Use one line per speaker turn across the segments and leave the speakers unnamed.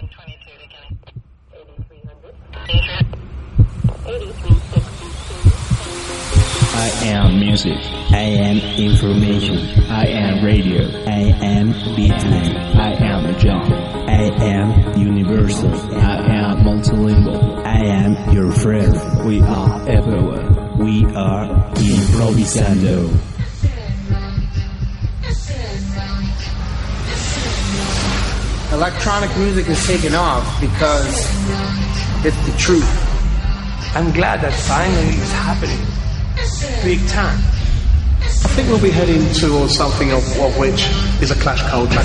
I am music. I am information. I am radio. I am beatnik. I am John. I am universal. I am multilingual. I am your friend. We are everywhere. We are improvisando.
Electronic music is taking off because it's the truth.
I'm glad that finally it's happening. Big time.
I think we'll be heading towards something of, of which is a clash culture.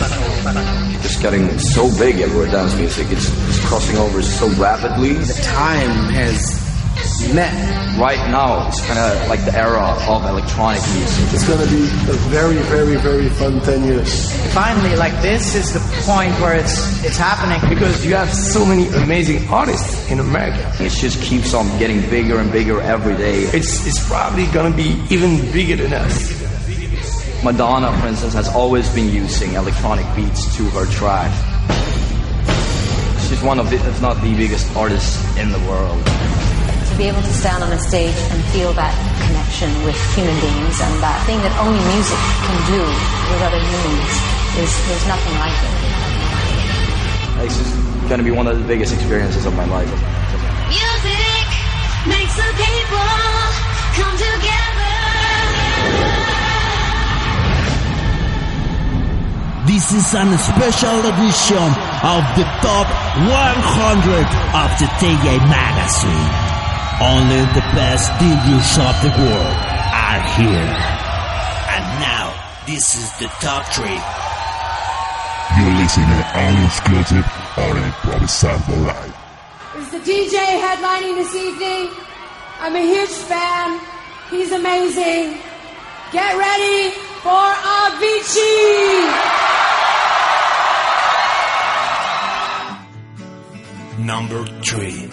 It's getting so big everywhere dance music. It's, it's crossing over so rapidly.
The time has met.
Right now, it's kind of like the era of electronic music.
It's going to be a very, very, very fun 10 years.
Finally, like this is the point where it's it's happening.
Because you have so many amazing artists in America.
It just keeps on getting bigger and bigger every day.
It's, it's probably gonna be even bigger than us.
Madonna, for instance, has always been using electronic beats to her track. She's one of the, if not the biggest artists in the world.
To be able to stand on a stage and feel that connection with human beings and that thing that only music can do with other humans is there's nothing like it.
This is going to be one of the biggest experiences of my life.
Music makes the people come together.
This is a special edition of the top 100 of the TJ magazine. Only the best DJs of the world are here. And now, this is the top three.
You're listening to an exclusive on Improvisando Live.
Is the DJ headlining this evening? I'm a huge fan. He's amazing. Get ready for Avicii!
Number three.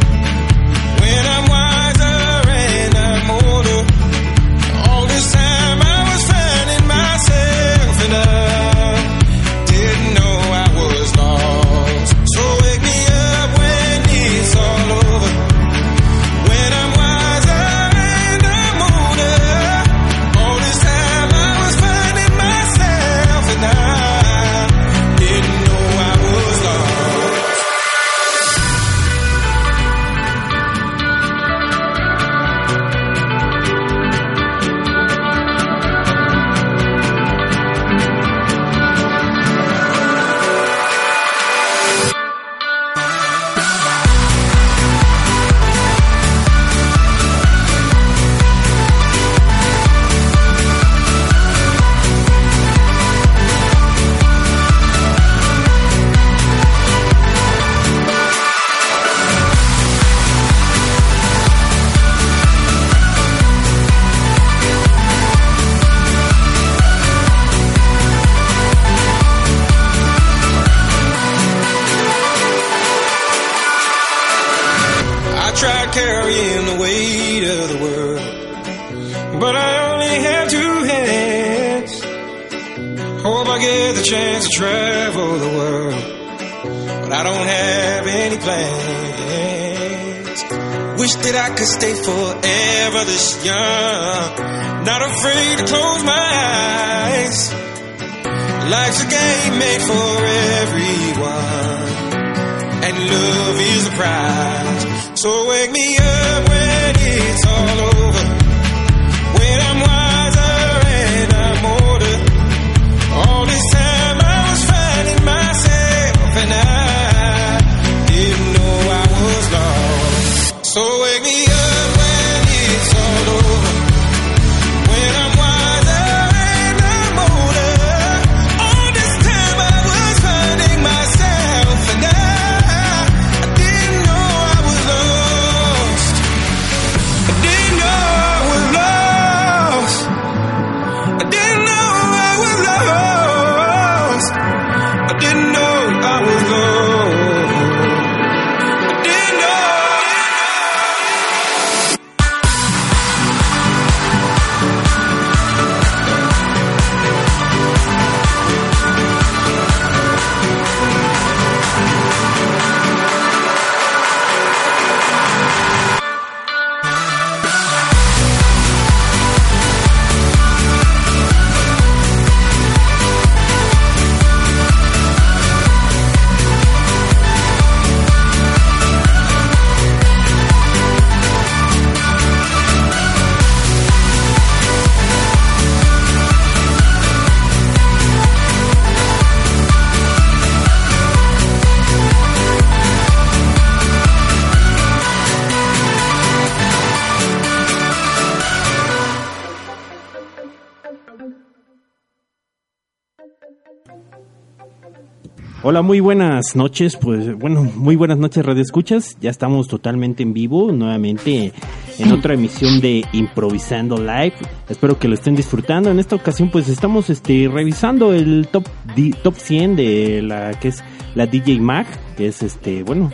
Hola, muy buenas noches. Pues bueno, muy buenas noches, Radio Escuchas. Ya estamos totalmente en vivo, nuevamente en otra emisión de Improvisando Live. Espero que lo estén disfrutando. En esta ocasión, pues estamos este revisando el top di- top 100 de la que es la DJ Mag, que es este, bueno,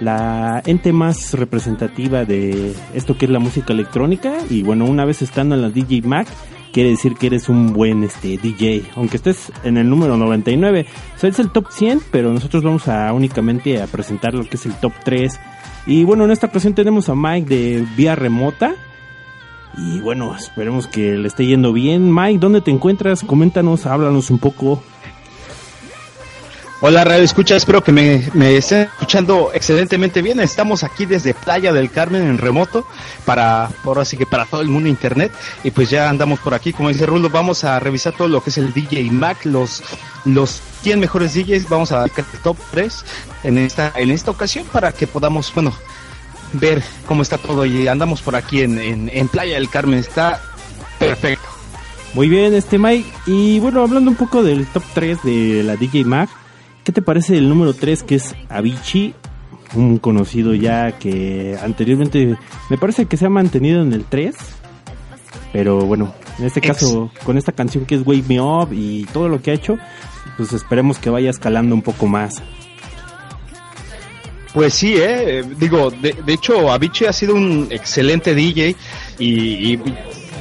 la ente más representativa de esto que es la música electrónica y bueno, una vez estando en la DJ Mag, quiere decir que eres un buen este DJ, aunque estés en el número 99. O sea, es el top 100, pero nosotros vamos a únicamente a presentar lo que es el top 3. Y bueno, en esta ocasión tenemos a Mike de vía remota. Y bueno, esperemos que le esté yendo bien. Mike, ¿dónde te encuentras? Coméntanos, háblanos un poco.
Hola Radio Escucha, espero que me, estén escuchando excelentemente bien. Estamos aquí desde Playa del Carmen en remoto para, ahora sí que para todo el mundo internet. Y pues ya andamos por aquí, como dice Rulo, vamos a revisar todo lo que es el DJ Mac, los, los 100 mejores DJs, vamos a ver el top 3 en esta, en esta ocasión para que podamos, bueno, ver cómo está todo y andamos por aquí en, en, en Playa del Carmen, está perfecto.
Muy bien, este Mike. Y bueno, hablando un poco del top 3 de la DJ Mag, ¿qué te parece el número 3 que es Avicii? Un conocido ya que anteriormente me parece que se ha mantenido en el 3. Pero bueno, en este caso, con esta canción que es Wake Me Up y todo lo que ha hecho, pues esperemos que vaya escalando un poco más.
Pues sí, eh, digo, de, de hecho Avicii ha sido un excelente DJ y, y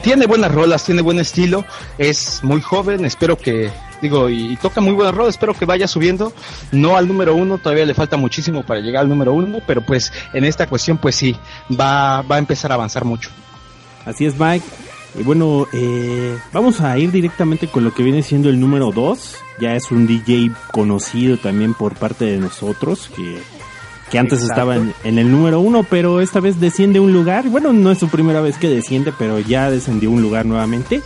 tiene buenas rolas, tiene buen estilo, es muy joven, espero que, digo, y, y toca muy buenas rolas, espero que vaya subiendo, no al número uno, todavía le falta muchísimo para llegar al número uno, pero pues en esta cuestión pues sí, va, va a empezar a avanzar mucho.
Así es, Mike. Y bueno, eh, vamos a ir directamente con lo que viene siendo el número 2. Ya es un DJ conocido también por parte de nosotros, que, que antes
Exacto.
estaba en, en el número 1, pero esta vez desciende un lugar. Bueno, no es su primera vez que desciende, pero ya descendió un lugar nuevamente.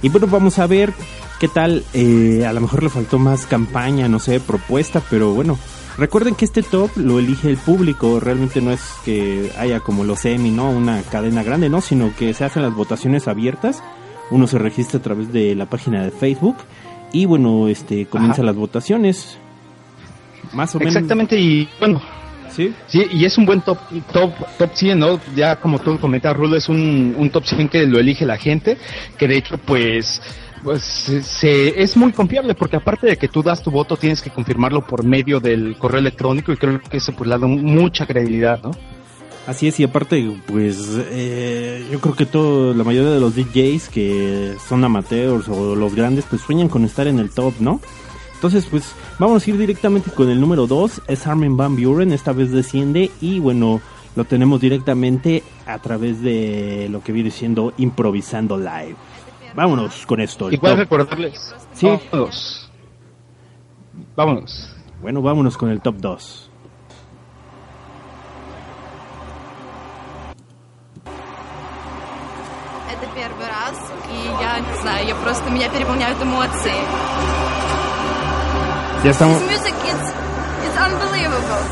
Y bueno, vamos a ver qué tal. eh, a lo mejor le faltó más campaña, no sé, propuesta, pero bueno. Recuerden que este top lo elige el público, realmente no es que haya como los Emmy, ¿no? Una cadena grande, ¿no? Sino que se hacen las votaciones abiertas, uno se registra a través de la página de Facebook y bueno, este, comienzan las votaciones. Más o menos.
Exactamente, y bueno,
¿Sí?
Sí, y es un buen top, top, top 100, ¿no? Ya como tú comentas, Rulo, es un, un top 100 que lo elige la gente, que de hecho, pues, pues se, es muy confiable, porque aparte de que tú das tu voto, tienes que confirmarlo por medio del correo electrónico, y creo que eso pues le da mucha credibilidad, ¿no?
Así es, y aparte, pues eh, yo creo que todo, la mayoría de los DJs que son amateurs o los grandes, pues sueñan con estar en el top, ¿no? Entonces, pues vamos a ir directamente con el número 2, es Armin Van Buren, esta vez desciende y bueno, lo tenemos directamente a través de lo que viene siendo Improvisando Live Vámonos con esto. el
Igual
top.
recordarles.
Sí.
Vámonos. Vámonos.
Bueno, vámonos con el top 2.
Это первый раз, и я не знаю, я просто меня переполняют эмоции.
Ya estamos.
This music is it's unbelievable.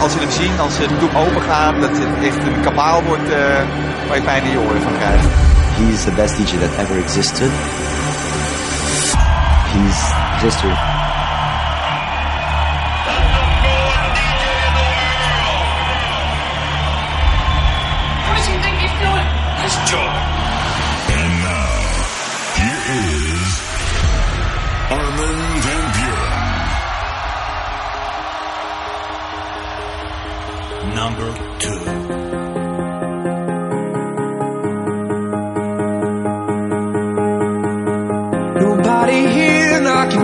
Als je hem ziet, als de doek open gaat, dat het echt een kabaal wordt eh, waar je pijn in je oren van krijgt.
He's the best DJ that ever existed. He's history.
What do you think he's doing?
His job. And now, here is Armin Van Buren.
Number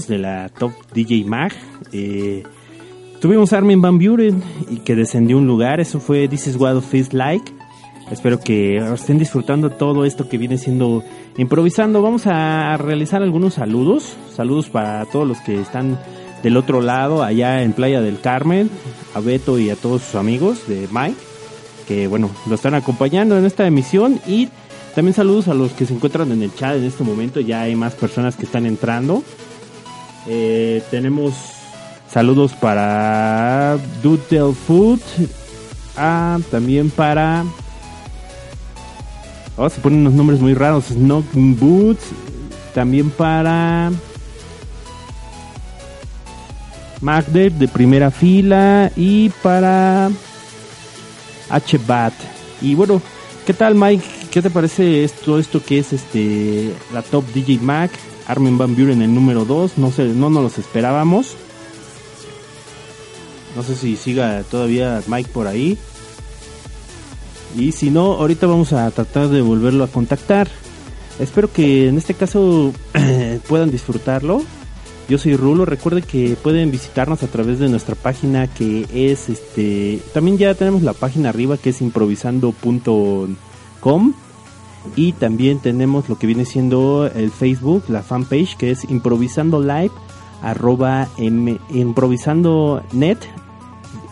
El número 2 de la Top DJ Mag. Eh, tuvimos a Armin Van Buren y que descendió un lugar. Eso fue This is what it feels like. Espero que estén disfrutando todo esto que viene siendo improvisando. Vamos a realizar algunos saludos. Saludos para todos los que están del otro lado, allá en Playa del Carmen. A Beto y a todos sus amigos de Mike. Que bueno, lo están acompañando en esta emisión. Y también saludos a los que se encuentran en el chat en este momento. Ya hay más personas que están entrando. Eh, tenemos saludos para Doodle Food. Ah, también para. Oh, se ponen unos nombres muy raros. Snock Boots. También para. Magdet de primera fila. Y para. HBAT. Y bueno, ¿qué tal, Mike? ¿Qué te parece esto, esto que es este la Top DJ Mac? Armin Van Buren el número 2. No sé, no nos los esperábamos. No sé si siga todavía Mike por ahí. Y si no, ahorita vamos a tratar de volverlo a contactar. Espero que en este caso puedan disfrutarlo. Yo soy Rulo, recuerden que pueden visitarnos a través de nuestra página que es este, también ya tenemos la página arriba que es improvisando.com y también tenemos lo que viene siendo el Facebook, la fanpage que es improvisando live arroba improvisando net.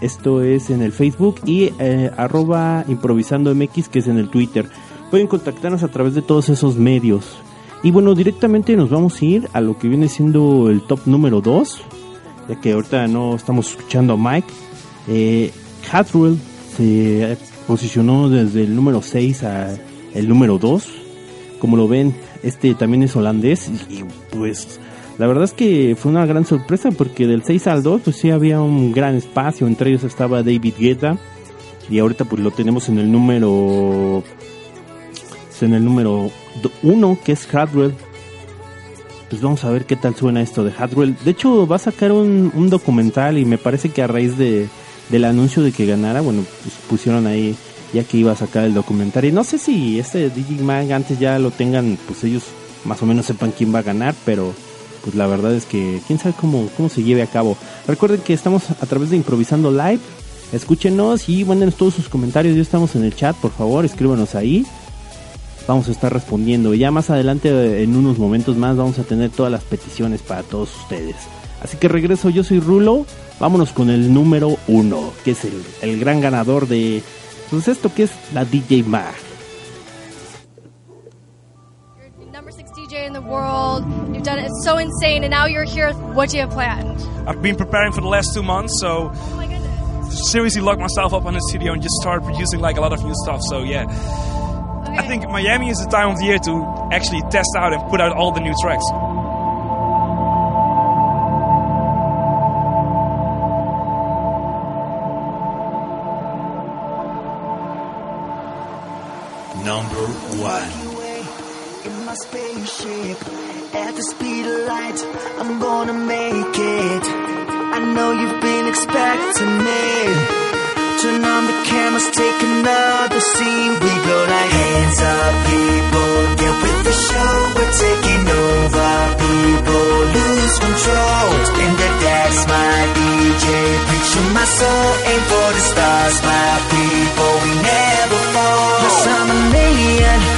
Esto es en el Facebook y eh, arroba improvisando mx que es en el Twitter. Pueden contactarnos a través de todos esos medios. Y bueno directamente nos vamos a ir a lo que viene siendo el top número 2 ya que ahorita no estamos escuchando a Mike. Eh, se posicionó desde el número 6 a el número 2 como lo ven este también es holandés y, pues la verdad es que fue una gran sorpresa porque del 6 al 2 pues sí había un gran espacio, entre ellos estaba David Guetta y ahorita pues lo tenemos en el número en el número 1 que es Hardwell. Pues vamos a ver qué tal suena esto de Hardwell. De hecho va a sacar un, un documental y me parece que a raíz de, del anuncio de que ganara, bueno, pues pusieron ahí ya que iba a sacar el documental. Y no sé si este Digimag antes ya lo tengan, pues ellos más o menos sepan quién va a ganar, pero pues la verdad es que quién sabe cómo, cómo se lleve a cabo. Recuerden que estamos a través de Improvisando Live. Escúchenos y mándenos todos sus comentarios. Ya estamos en el chat, por favor, escríbanos ahí. Vamos a estar respondiendo. Ya más adelante, en unos momentos más, vamos a tener todas las peticiones para todos ustedes. Así que regreso, yo soy Rulo. Vámonos con el número uno, que es el, el gran ganador de. Pues esto que es la DJ Mag.
Number six DJ in the world. You've done it It's so insane, and now you're here. What do you have planned?
I've been preparing for the last two months, so oh seriously locked myself up on the studio and just started producing like a lot of new stuff. So yeah, I think Miami is the time of the year to actually test out and put out all the new tracks.
My spaceship, at the speed of light, I'm gonna make it. I know you've been expecting me. Turn on the cameras, take another scene. We go like hands up, people. Get with the show, we're taking over. People lose control. Spin the dance, my DJ. Preaching my soul, aim for the stars, my people. We never fall. Yes, I'm an alien.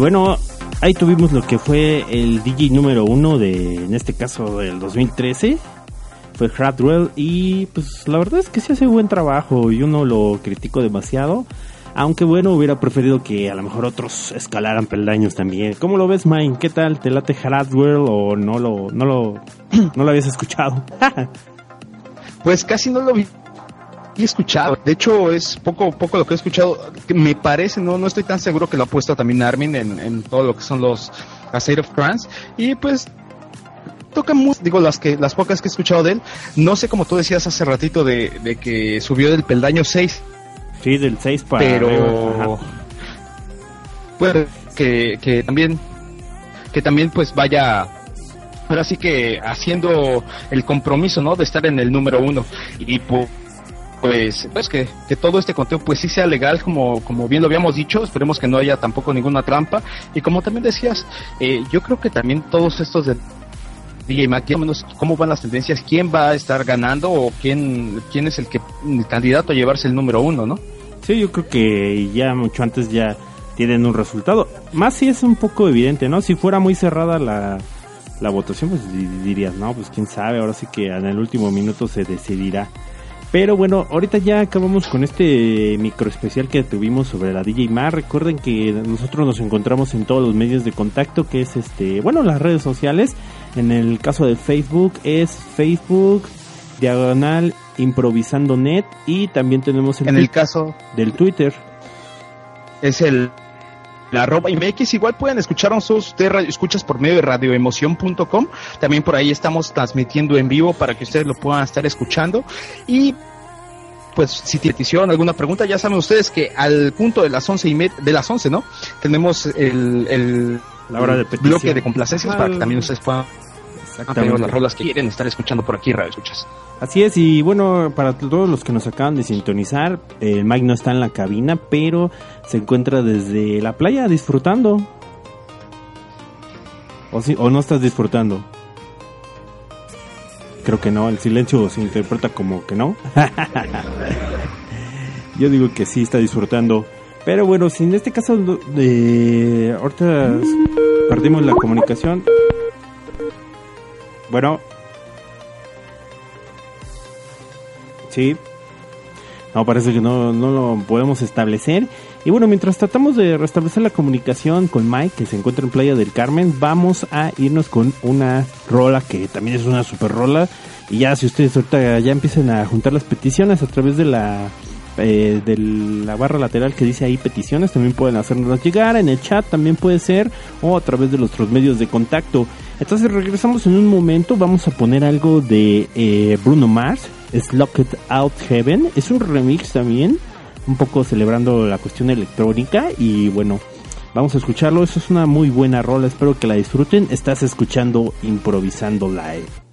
Bueno, ahí tuvimos lo que fue el DJ número uno de, en este caso, del 2013. Fue Hardwell y pues la verdad es que sí hace buen trabajo. Yo no lo critico demasiado. Aunque bueno, hubiera preferido que a lo mejor otros escalaran peldaños también. ¿Cómo lo ves, Mine? ¿Qué tal? ¿Te late Hardwell o no lo, no lo, no lo habías escuchado?
Pues casi no lo vi he escuchado. De hecho, es poco poco lo que he escuchado. Me parece, no no estoy tan seguro que lo ha puesto también Armin en, en todo lo que son los A State of Trance. Y pues toca muy, digo, las que las pocas que he escuchado de él. No sé como tú decías hace ratito de, de que subió del peldaño 6.
Sí, del 6 para
Pero pues que, que también que también pues vaya ahora sí que haciendo el compromiso no de estar en el número uno y pu- pues pues que, que todo este conteo pues sí sea legal como como bien lo habíamos dicho esperemos que no haya tampoco ninguna trampa y como también decías eh, yo creo que también todos estos de DJ Mac, menos cómo van las tendencias, quién va a estar ganando o quién, quién es el que el candidato a llevarse el número uno, ¿no?
Sí, yo creo que ya mucho antes ya tienen un resultado. Más si es un poco evidente, ¿no? Si fuera muy cerrada la, la votación, pues di- dirías, no, pues quién sabe, ahora sí que en el último minuto se decidirá. Pero bueno, ahorita ya acabamos con este micro especial que tuvimos sobre la DJ Mar. Recuerden que nosotros nos encontramos en todos los medios de contacto, que es este, bueno, las redes sociales. En el caso de Facebook es Facebook diagonal improvisando net y también tenemos el
En el caso
del Twitter.
es el arroba MX. Igual pueden escucharnos usted escuchas por medio de radioemoción.com. También por ahí estamos transmitiendo en vivo para que ustedes lo puedan estar escuchando. Y pues si tiene petición, alguna pregunta, ya saben ustedes que al punto de las once y de las once, ¿no? Tenemos el, el,
La hora de
bloque de complacencias para que también ustedes puedan pedir las rolas que quieren estar escuchando por aquí, Radio Escuchas.
Así es, y bueno, para todos los que nos acaban de sintonizar, el Mike no está en la cabina, pero se encuentra desde la playa disfrutando. ¿O, sí, o no estás disfrutando? Creo que no, el silencio se interpreta como que no. Yo digo que sí está disfrutando. Pero bueno, si en este caso de ahorita perdimos la comunicación. Bueno. Sí. No, parece que no, no lo podemos establecer. Y bueno, mientras tratamos de restablecer la comunicación con Mike, que se encuentra en Playa del Carmen, vamos a irnos con una rola que también es una super rola. Y ya, si ustedes ahorita ya empiecen a juntar las peticiones a través de la eh, de la barra lateral que dice ahí peticiones, también pueden hacernos llegar en el chat, también puede ser, o a través de nuestros medios de contacto. Entonces regresamos en un momento, vamos a poner algo de eh, Bruno Mars, es Locked Out Heaven, es un remix también, un poco celebrando la cuestión electrónica y bueno, vamos a escucharlo, eso es una muy buena rola, espero que la disfruten, estás escuchando Improvisando Live.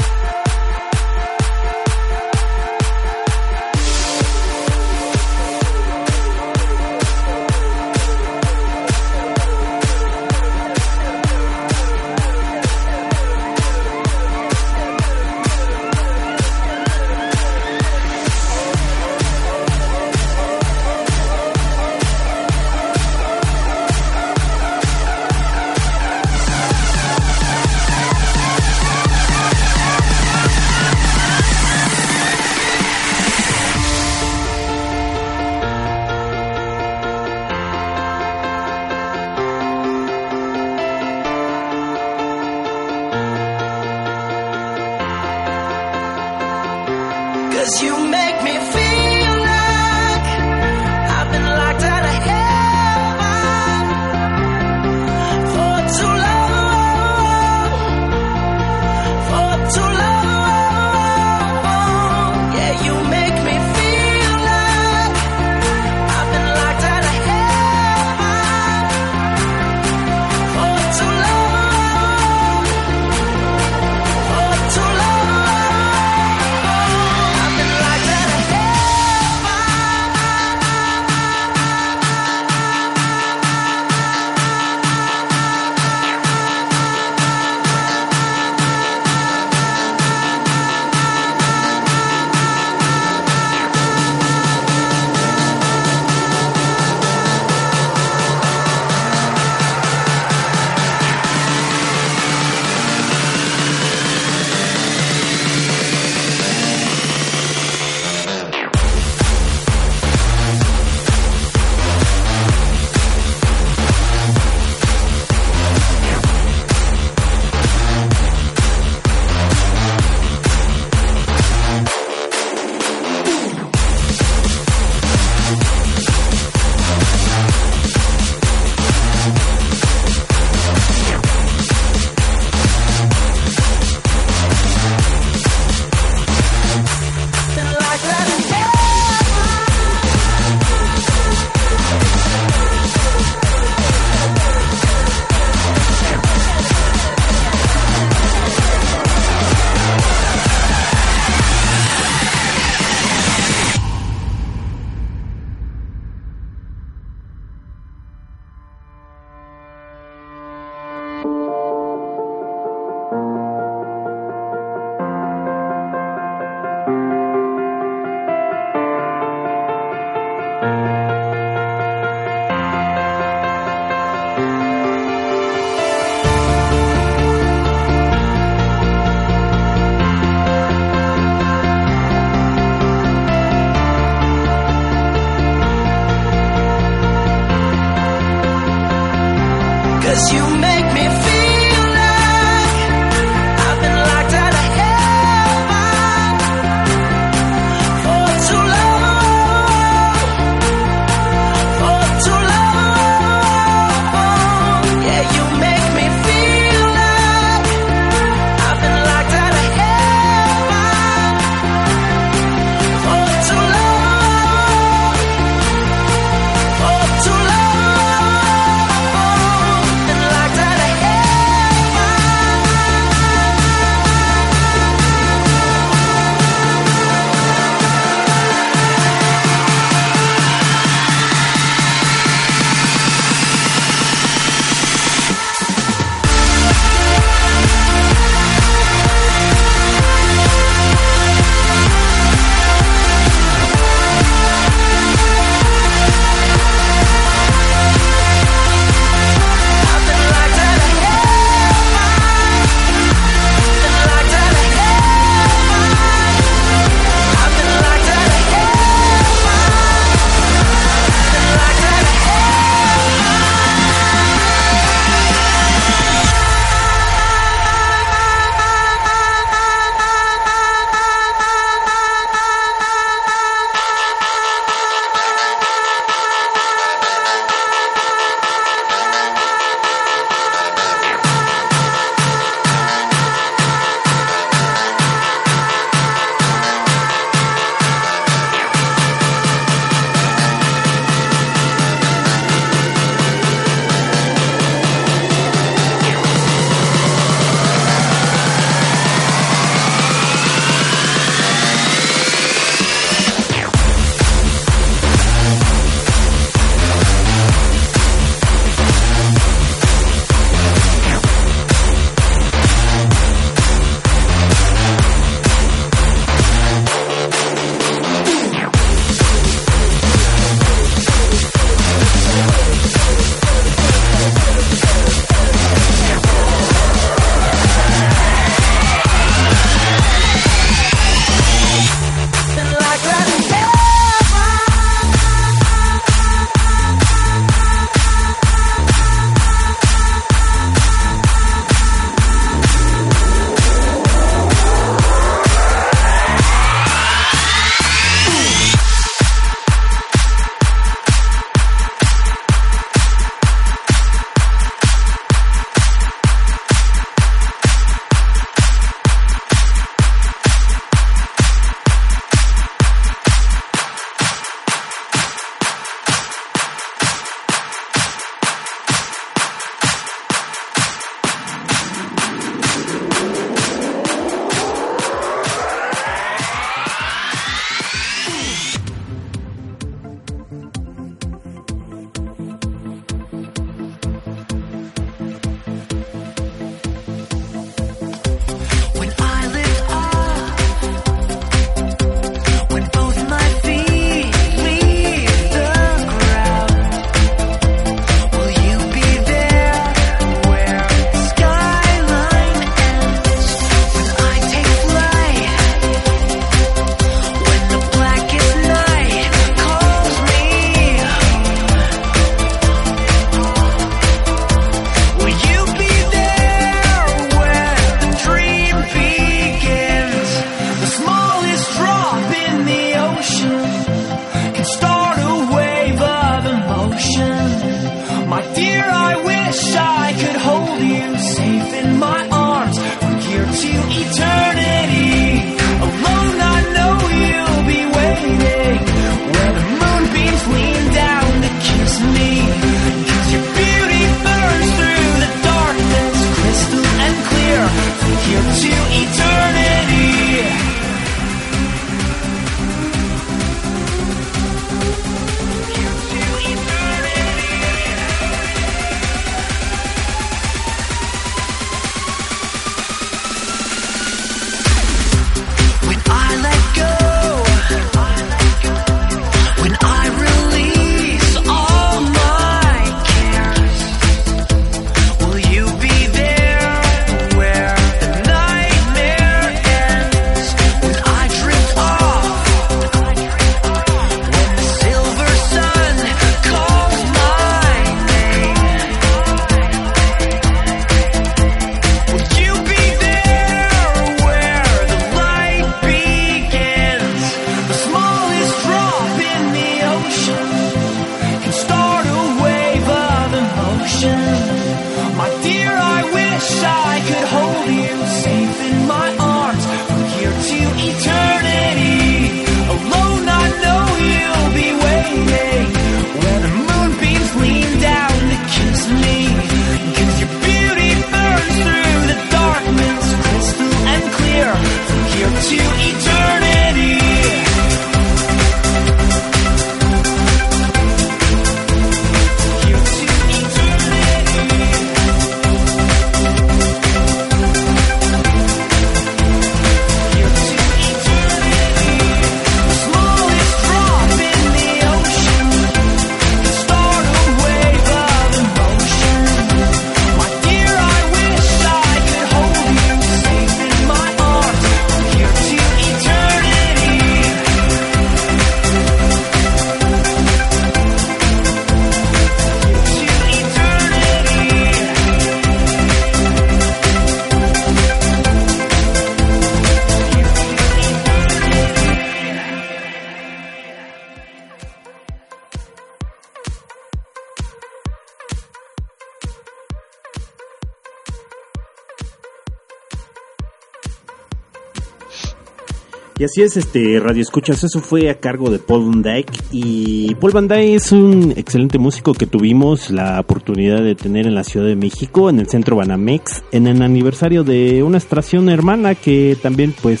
Así es, este Radio Escuchas, eso fue a cargo de Paul Van Dyke. Y Paul Van Dyke es un excelente músico que tuvimos la oportunidad de tener en la Ciudad de México, en el centro Banamex, en el aniversario de una estación hermana que también, pues,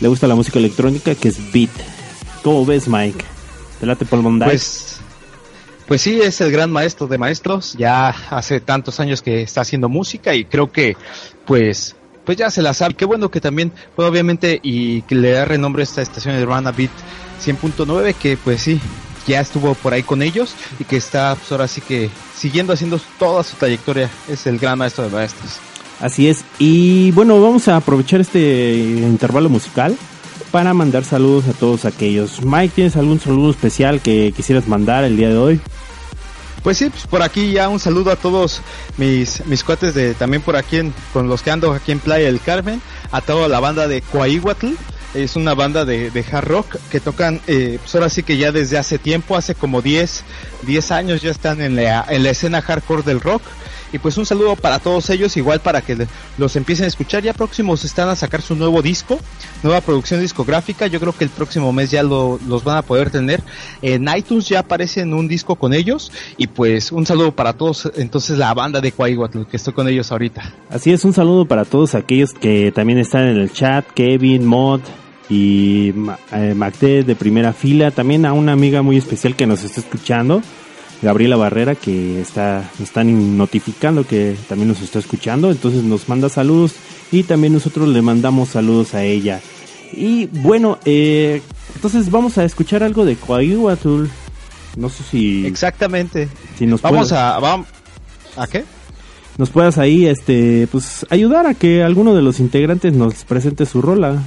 le gusta la música electrónica, que es Beat. ¿Cómo ves, Mike? ¿Te late Paul Van Dyke?
Pues, pues sí, es el gran maestro de maestros. Ya hace tantos años que está haciendo música y creo que, pues, pues ya se la sabe. Qué bueno que también, pues obviamente, y que le da renombre a esta estación hermana Beat 100.9, que pues sí, ya estuvo por ahí con ellos y que está pues ahora sí que siguiendo haciendo toda su trayectoria. Es el gran maestro de maestros.
Así es. Y bueno, vamos a aprovechar este intervalo musical para mandar saludos a todos aquellos. Mike, ¿tienes algún saludo especial que quisieras mandar el día de hoy?
Pues sí, pues por aquí ya un saludo a todos mis, mis cuates de también por aquí en, con los que ando aquí en Playa del Carmen, a toda la banda de Coahuatl, es una banda de, de hard rock que tocan, eh, pues ahora sí que ya desde hace tiempo, hace como 10, 10 años ya están en la, en la escena hardcore del rock y pues un saludo para todos ellos, igual para que los empiecen a escuchar. Ya próximos están a sacar su nuevo disco, nueva producción discográfica. Yo creo que el próximo mes ya lo, los van a poder tener. En iTunes ya aparecen un disco con ellos. Y pues un saludo para todos, entonces la banda de Cuaiguatl, que estoy con ellos ahorita.
Así es, un saludo para todos aquellos que también están en el chat, Kevin, Mod, y eh, de primera fila, también a una amiga muy especial que nos está escuchando, Gabriela Barrera, que está, nos están notificando que también nos está escuchando, entonces nos manda saludos y también nosotros le mandamos saludos a ella. Y bueno, eh, entonces vamos a escuchar algo de Coahuatl. No sé si.
Exactamente.
Si nos
vamos a. Vamos, ¿A qué?
Nos puedas ahí, este, pues ayudar a que alguno de los integrantes nos presente su rola.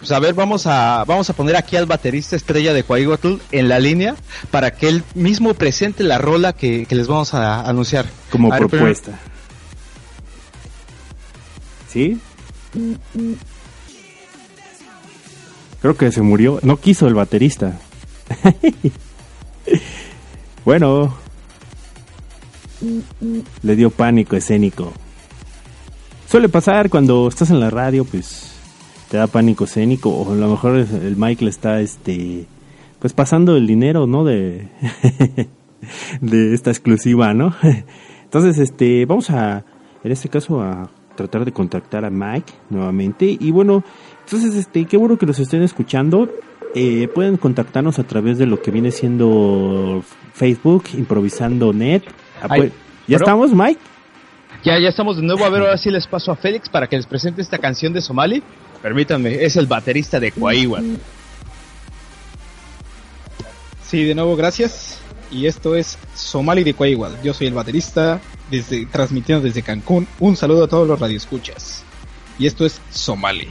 Pues a ver, vamos a, vamos a poner aquí al baterista estrella de Coahuatl en la línea para que él mismo presente la rola que, les vamos a anunciar.
Como propuesta. ¿Sí? Creo que se murió. No quiso el baterista. bueno. Le dio pánico escénico. Suele pasar cuando estás en la radio, pues te da pánico escénico o a lo mejor el Michael está este pues pasando el dinero, ¿no? de de esta exclusiva, ¿no? Entonces, este vamos a en este caso a tratar de contactar a Mike nuevamente y bueno, entonces este qué bueno que los estén escuchando. Eh, pueden contactarnos a través de lo que viene siendo Facebook, improvisando net. Ah, pues, ¿Ya estamos, Mike?
Ya, ya estamos de nuevo. A ver, ahora sí les paso a Félix para que les presente esta canción de Somali. Permítanme, es el baterista de Coahuila.
Sí, de nuevo, gracias. Y esto es Somali de Coahuila. Yo soy el baterista, desde, transmitiendo desde Cancún. Un saludo a todos los radioescuchas. Y esto es Somali.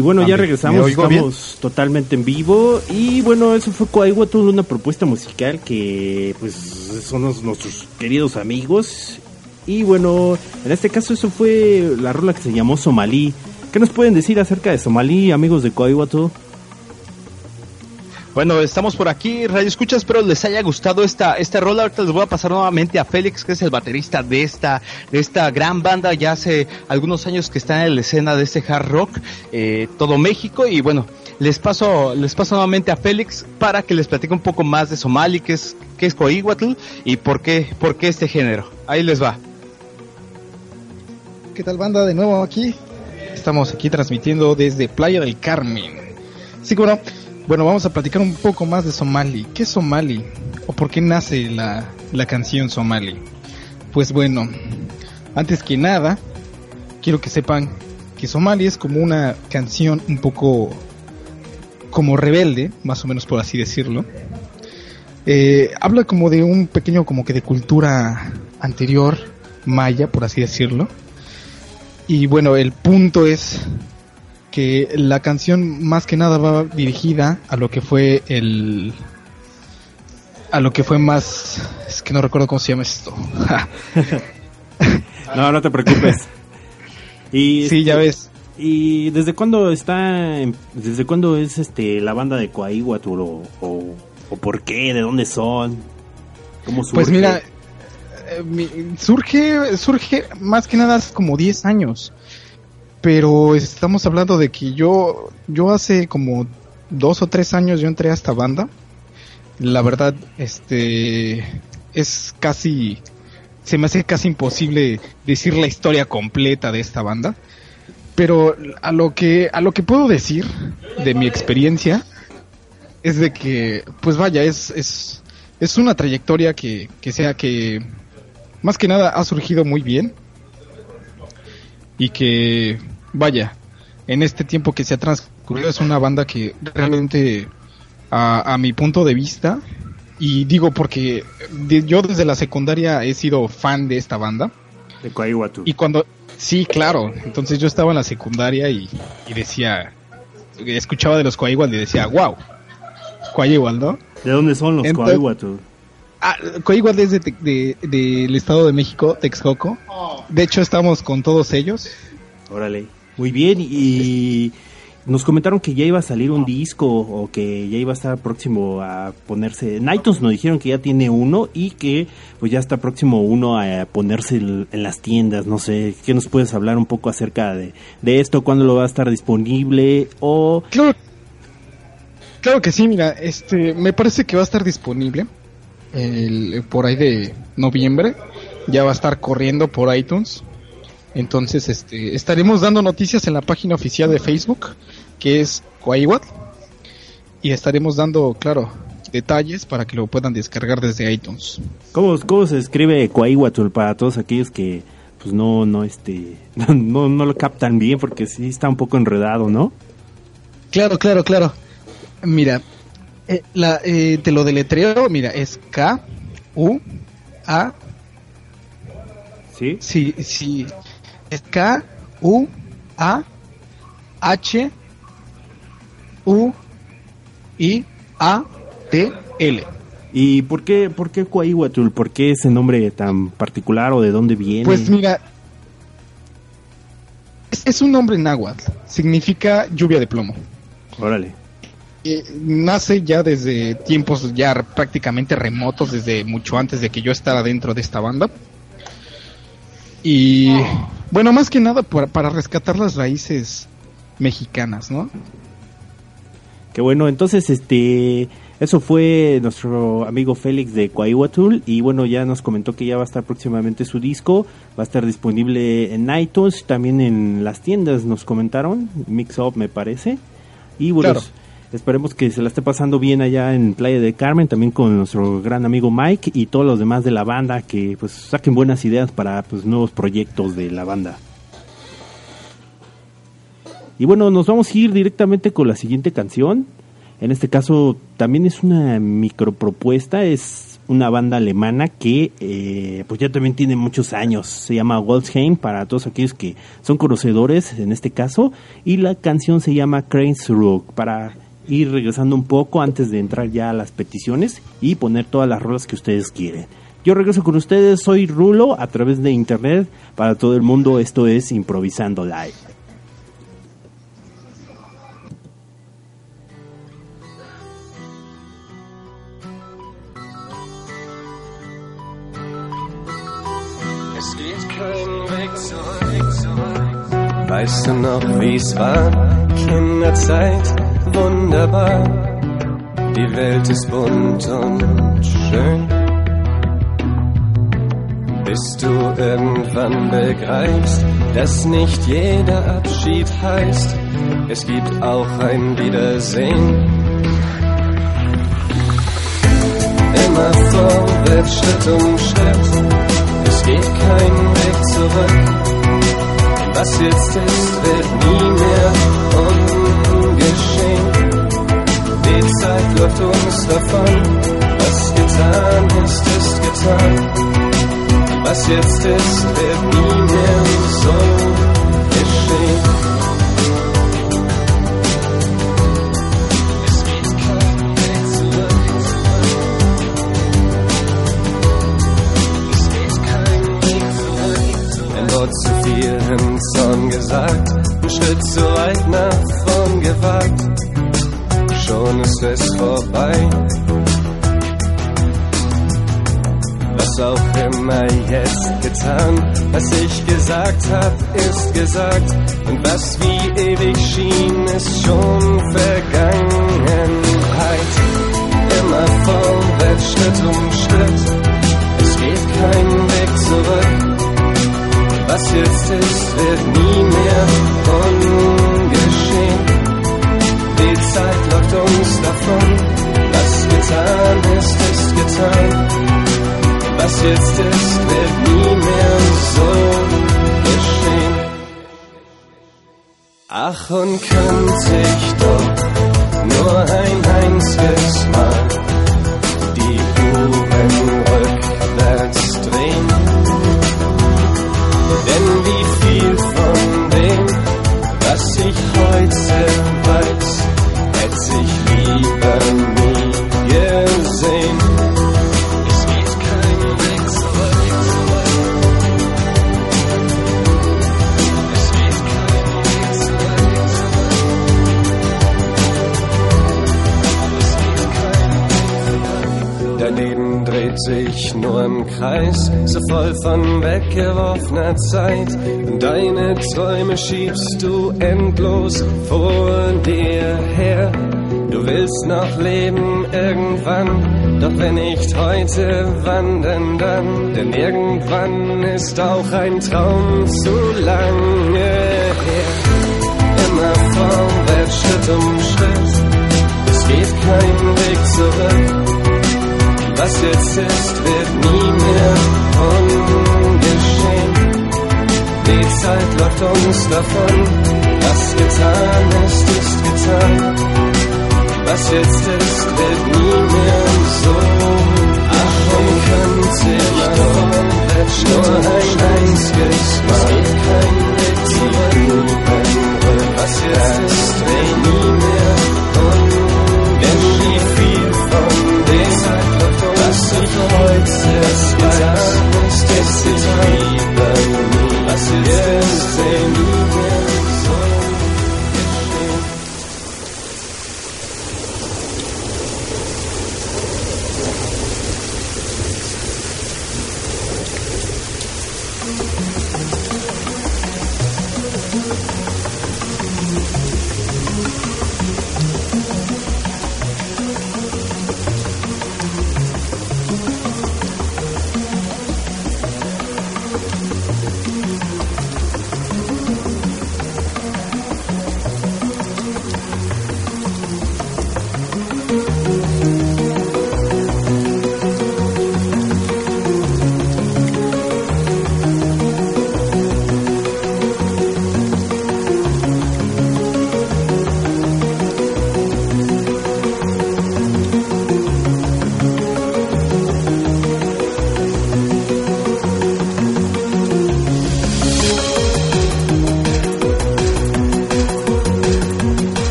Y bueno, ya regresamos, estamos totalmente en vivo. Y bueno, eso fue Coahuila, una propuesta musical que pues son los- nuestros queridos amigos. Y bueno, en este caso eso fue la rola que se llamó Somalí. ¿Qué nos pueden decir acerca de Somalí, amigos de Coahuila?
Bueno, estamos por aquí, Radio Escucha, espero les haya gustado esta, esta rola. Ahorita les voy a pasar nuevamente a Félix, que es el baterista de esta, de esta gran banda. Ya hace algunos años que está en la escena de este hard rock, eh, todo México. Y bueno, les paso, les paso nuevamente a Félix para que les platique un poco más de Somali, que es, que es Coahuila y por qué, por qué este género. Ahí les va.
¿Qué tal banda? De nuevo aquí. Estamos aquí transmitiendo desde Playa del Carmen. Sí, bueno, bueno, vamos a platicar un poco más de Somali. ¿Qué es Somali? ¿O por qué nace la, la canción Somali? Pues bueno, antes que nada, quiero que sepan que Somali es como una canción un poco como rebelde, más o menos por así decirlo. Eh, habla como de un pequeño como que de cultura anterior, maya, por así decirlo. Y bueno, el punto es que la canción más que nada va dirigida a lo que fue el a lo que fue más es que no recuerdo cómo se llama esto.
No, no te preocupes. Y
Sí, ya ves.
¿Y desde cuándo está, desde cuándo es este la banda de Coahuila o, o, o por qué, de dónde son? ¿Cómo surge?
Pues mira, eh, mi- surge surge más que nada hace como 10 años. Pero estamos hablando de que yo yo hace como dos o tres años yo entré a esta banda. La verdad, este es casi se me hace casi imposible decir la historia completa de esta banda. Pero a lo que a lo que puedo decir de mi experiencia es de que pues vaya, es es es una trayectoria que que sea que más que nada ha surgido muy bien y que vaya, en este tiempo que se ha transcurrido es una banda que realmente a, a mi punto de vista y digo porque de- yo desde la secundaria he sido fan de esta banda
De Coahuila.
y cuando sí claro entonces yo estaba en la secundaria y, y decía escuchaba de los Coahuila y decía wow Coahuila ¿no?
¿De dónde son los Coahuila?
Ah, Coahuila es de, Te- de- del Estado de México, Texcoco. De hecho, estamos con todos ellos.
Órale. Muy bien, y nos comentaron que ya iba a salir un disco o que ya iba a estar próximo a ponerse. En iTunes nos dijeron que ya tiene uno y que pues ya está próximo uno a ponerse en las tiendas. No sé, ¿qué nos puedes hablar un poco acerca de, de esto? ¿Cuándo lo va a estar disponible? O.
Claro, claro que sí, mira, este, me parece que va a estar disponible el- por ahí de noviembre. Ya va a estar corriendo por iTunes. Entonces, este, estaremos dando noticias en la página oficial de Facebook, que es Coahuila. Y estaremos dando, claro, detalles para que lo puedan descargar desde iTunes.
¿Cómo, cómo se escribe Coahuila para todos aquellos que pues no, no, este, no, no lo captan bien porque sí está un poco enredado, ¿no?
Claro, claro, claro. Mira, eh, la, eh, te lo deletreo, mira, es K, U, A.
¿Sí?
Sí, sí. Es K, U, A, H, U, I, A, T, L.
¿Y por qué, por qué Coahuila? ¿Por qué ese nombre tan particular o de dónde viene?
Pues mira, es, es un nombre náhuatl, significa lluvia de plomo.
Órale.
Eh, nace ya desde tiempos ya prácticamente remotos, desde mucho antes de que yo estara dentro de esta banda. Y bueno, más que nada para, para rescatar las raíces mexicanas, ¿no?
Qué bueno, entonces este eso fue nuestro amigo Félix de Coahuatul y bueno, ya nos comentó que ya va a estar próximamente su disco, va a estar disponible en iTunes, también en las tiendas nos comentaron, Mix Up me parece. Y bueno,
Claro.
Esperemos que se la esté pasando bien allá en Playa de Carmen, también con nuestro gran amigo Mike y todos los demás de la banda que pues saquen buenas ideas para pues nuevos proyectos de la banda. Y bueno, nos vamos a ir directamente con la siguiente canción. En este caso también es una micropropuesta, es una banda alemana que eh, pues ya también tiene muchos años. Se llama Wolfsheim para todos aquellos que son conocedores en este caso. Y la canción se llama Rock para ir regresando un poco antes de entrar ya a las peticiones y poner todas las rolas que ustedes quieren. Yo regreso con ustedes, soy Rulo a través de internet para todo el mundo. Esto es Improvisando Live.
Wunderbar. Die Welt ist bunt und schön. Bis du irgendwann begreifst, dass nicht jeder Abschied heißt, es gibt auch ein Wiedersehen. Immer vorwärts, Schritt um Schritt, es geht kein Weg zurück. Was jetzt ist, wird nie mehr Zeit läuft davon, was getan ist, ist getan. Was jetzt ist, wird nie mehr so geschehen. Zu viel im Zorn gesagt, ein Schritt zu weit nach vorn gewagt. Schon ist es vorbei. Was auch immer jetzt getan, was ich gesagt hab, ist gesagt. Und was wie ewig schien, ist schon Vergangenheit. Immer vorwärts, Schritt um Schritt. Es geht kein Weg zurück. Was jetzt ist, wird nie mehr ungeschehen. Zeit läuft uns davon. Was getan ist, ist getan. Was jetzt ist, wird nie mehr so geschehen. Ach, und könnte ich doch nur ein einziges Mal die Uhren rückwärts drehen. Denn wie viel von dem, was ich Kreis, so voll von weggeworfener Zeit. Und deine Träume schiebst du endlos vor dir her. Du willst noch leben irgendwann, doch wenn nicht heute, wann denn dann? Denn irgendwann ist auch ein Traum zu lange her. Immer vorwärts, Schritt um Schritt, es geht kein Weg zurück. Was jetzt ist, wird nie mehr ungeschehen. Die Zeit läuft uns davon. Was getan ist, ist getan. Was jetzt ist, wird nie mehr so. Ach, und könnte ich doch nur ein einziges Mal. Kein Weg zurück. Was jetzt ist, wird nie mehr ungeschehen. das erfreut es bei uns, dass die Liebe, was ist es, wenn du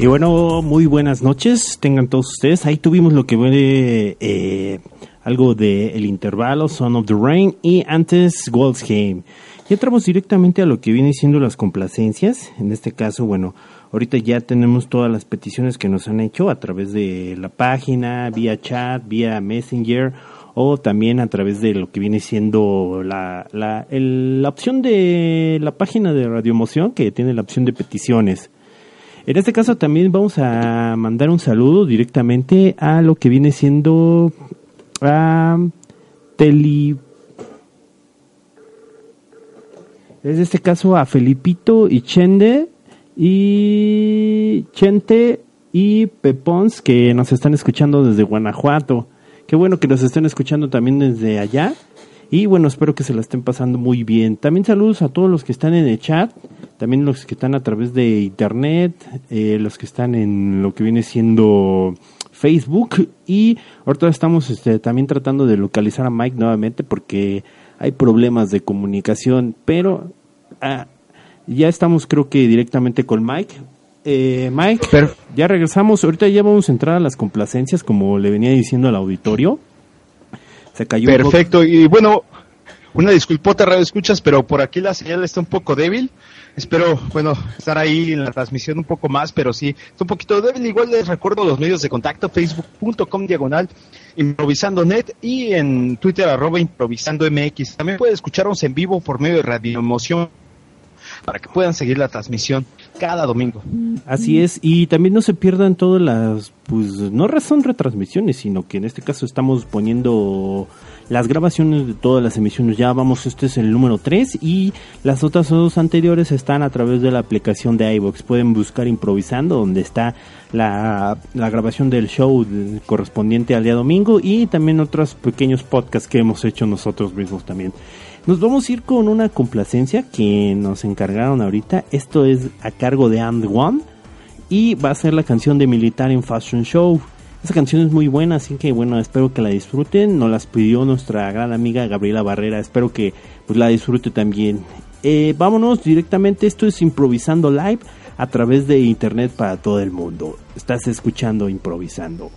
Y bueno, muy buenas noches, tengan todos ustedes. Ahí tuvimos lo que fue eh, algo de El Intervalo, Son of the Rain y antes World's Game. Y entramos directamente a lo que viene siendo las complacencias. En este caso, bueno, ahorita ya tenemos todas las peticiones que nos han hecho a través de la página, vía chat, vía Messenger o también a través de lo que viene siendo la, la, el- la opción de la página de Radio Emoción que tiene la opción de peticiones. En este caso también vamos a mandar un saludo directamente a lo que viene siendo a Teli... En este caso a Felipito y Chende y Chente y Pepons que nos están escuchando desde Guanajuato. Qué bueno que nos estén escuchando también desde allá. Y bueno, espero que se la estén pasando muy bien. También saludos a todos los que están en el chat, también los que están a través de internet, eh, los que están en lo que viene siendo Facebook. Y ahorita estamos este, también tratando de localizar a Mike nuevamente porque hay problemas de comunicación. Pero ah, ya estamos creo que directamente con Mike. Eh, Mike, ya regresamos. Ahorita ya vamos a entrar a las complacencias, como le venía diciendo al auditorio.
Perfecto, y bueno, una disculpota, radio escuchas, pero por aquí la señal está un poco débil. Espero, bueno, estar ahí en la transmisión un poco más, pero sí, está un poquito débil. Igual les recuerdo los medios de contacto, facebook.com diagonal improvisando net y en Twitter arroba improvisando mx. También pueden escucharnos en vivo por medio de Radio Emoción para que puedan seguir la transmisión cada domingo.
Así es, y también no se pierdan todas las, pues no son retransmisiones, sino que en este caso estamos poniendo las grabaciones de todas las emisiones. Ya vamos, este es el número 3 y las otras dos anteriores están a través de la aplicación de iVoox. Pueden buscar improvisando, donde está la, la grabación del show correspondiente al día domingo y también otros pequeños podcasts que hemos hecho nosotros mismos también. Nos vamos a ir con una complacencia que nos encargaron ahorita. Esto es a cargo de And One y va a ser la canción de Militar en Fashion Show. Esa canción es muy buena, así que bueno, espero que la disfruten. Nos las pidió nuestra gran amiga Gabriela Barrera. Espero que pues la disfrute también. Eh, vámonos directamente. Esto es improvisando live a través de internet para todo el mundo. Estás escuchando improvisando.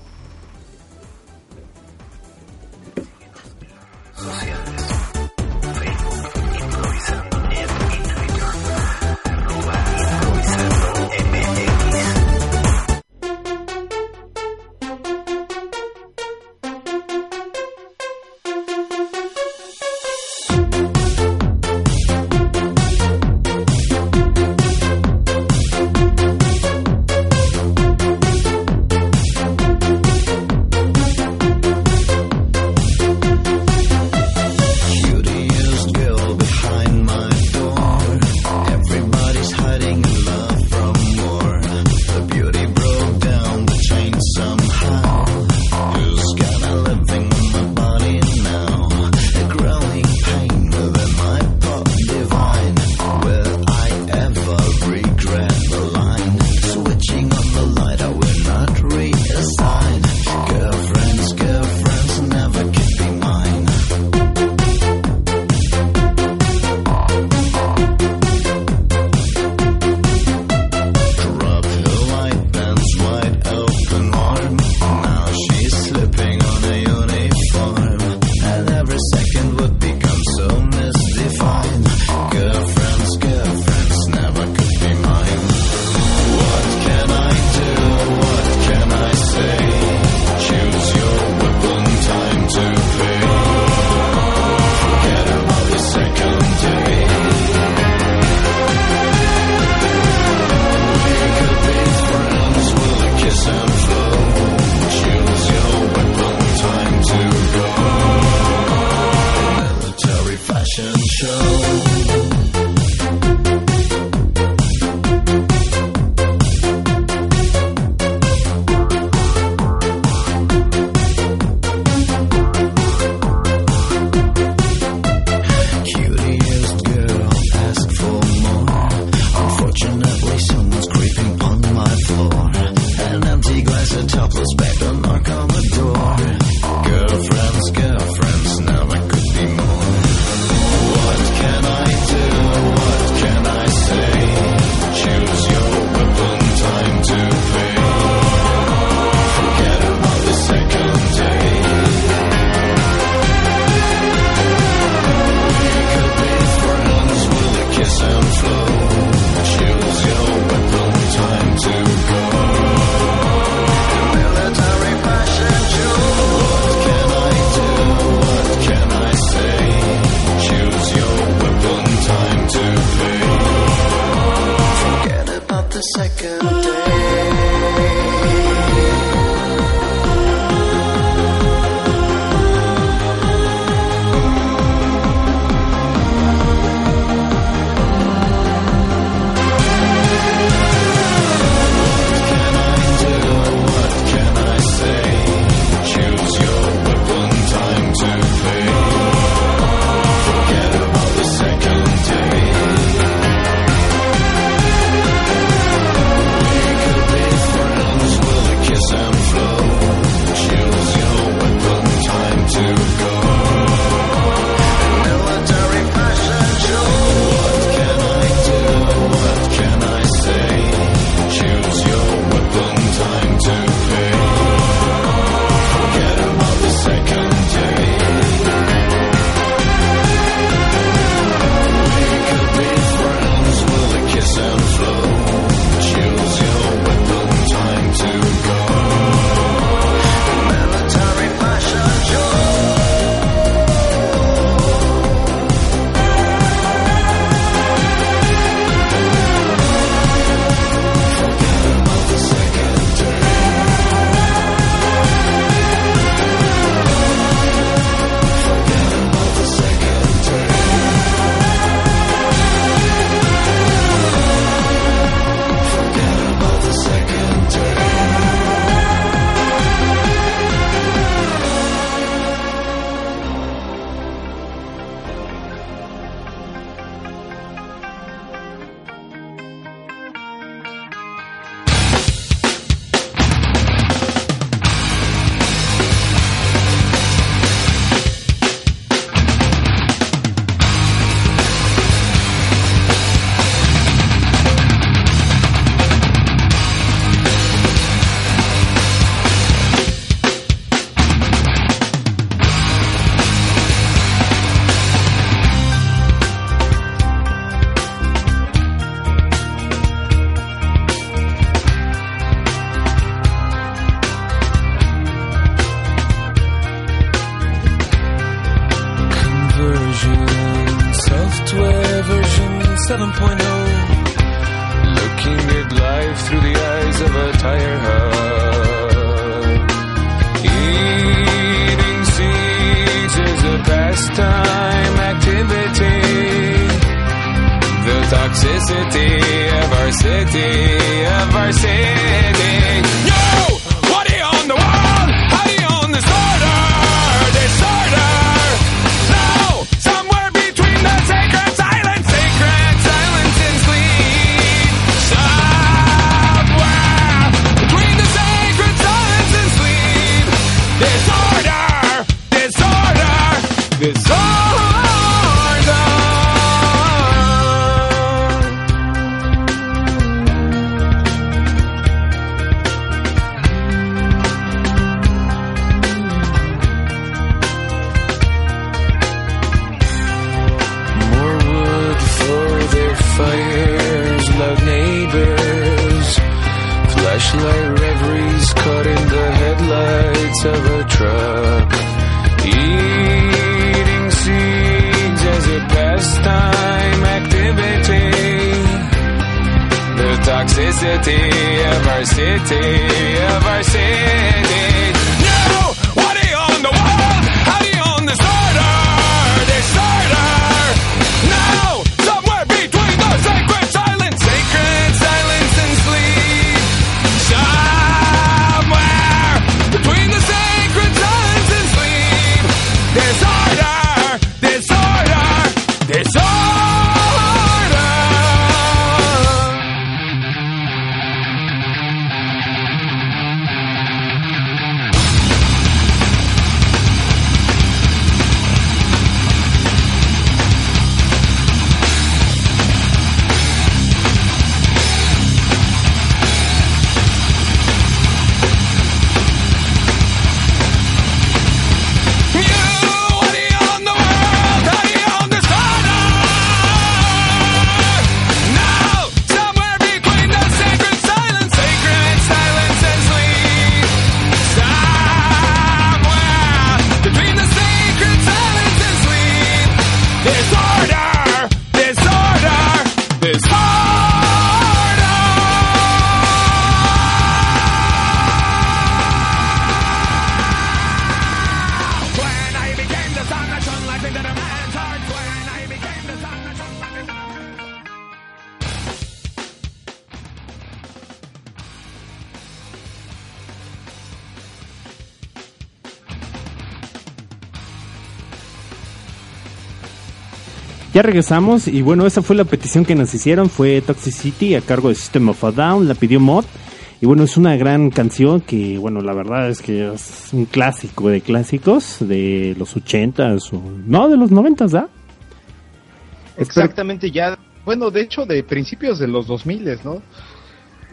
Ya regresamos y bueno, esa fue la petición que nos hicieron, fue Toxicity a cargo de System of a Down, la pidió Mod. Y bueno, es una gran canción que, bueno, la verdad es que es un clásico de clásicos de los ochentas o no, de los noventas, ¿da?
Exactamente, ya, bueno, de hecho, de principios de los 2000, ¿no?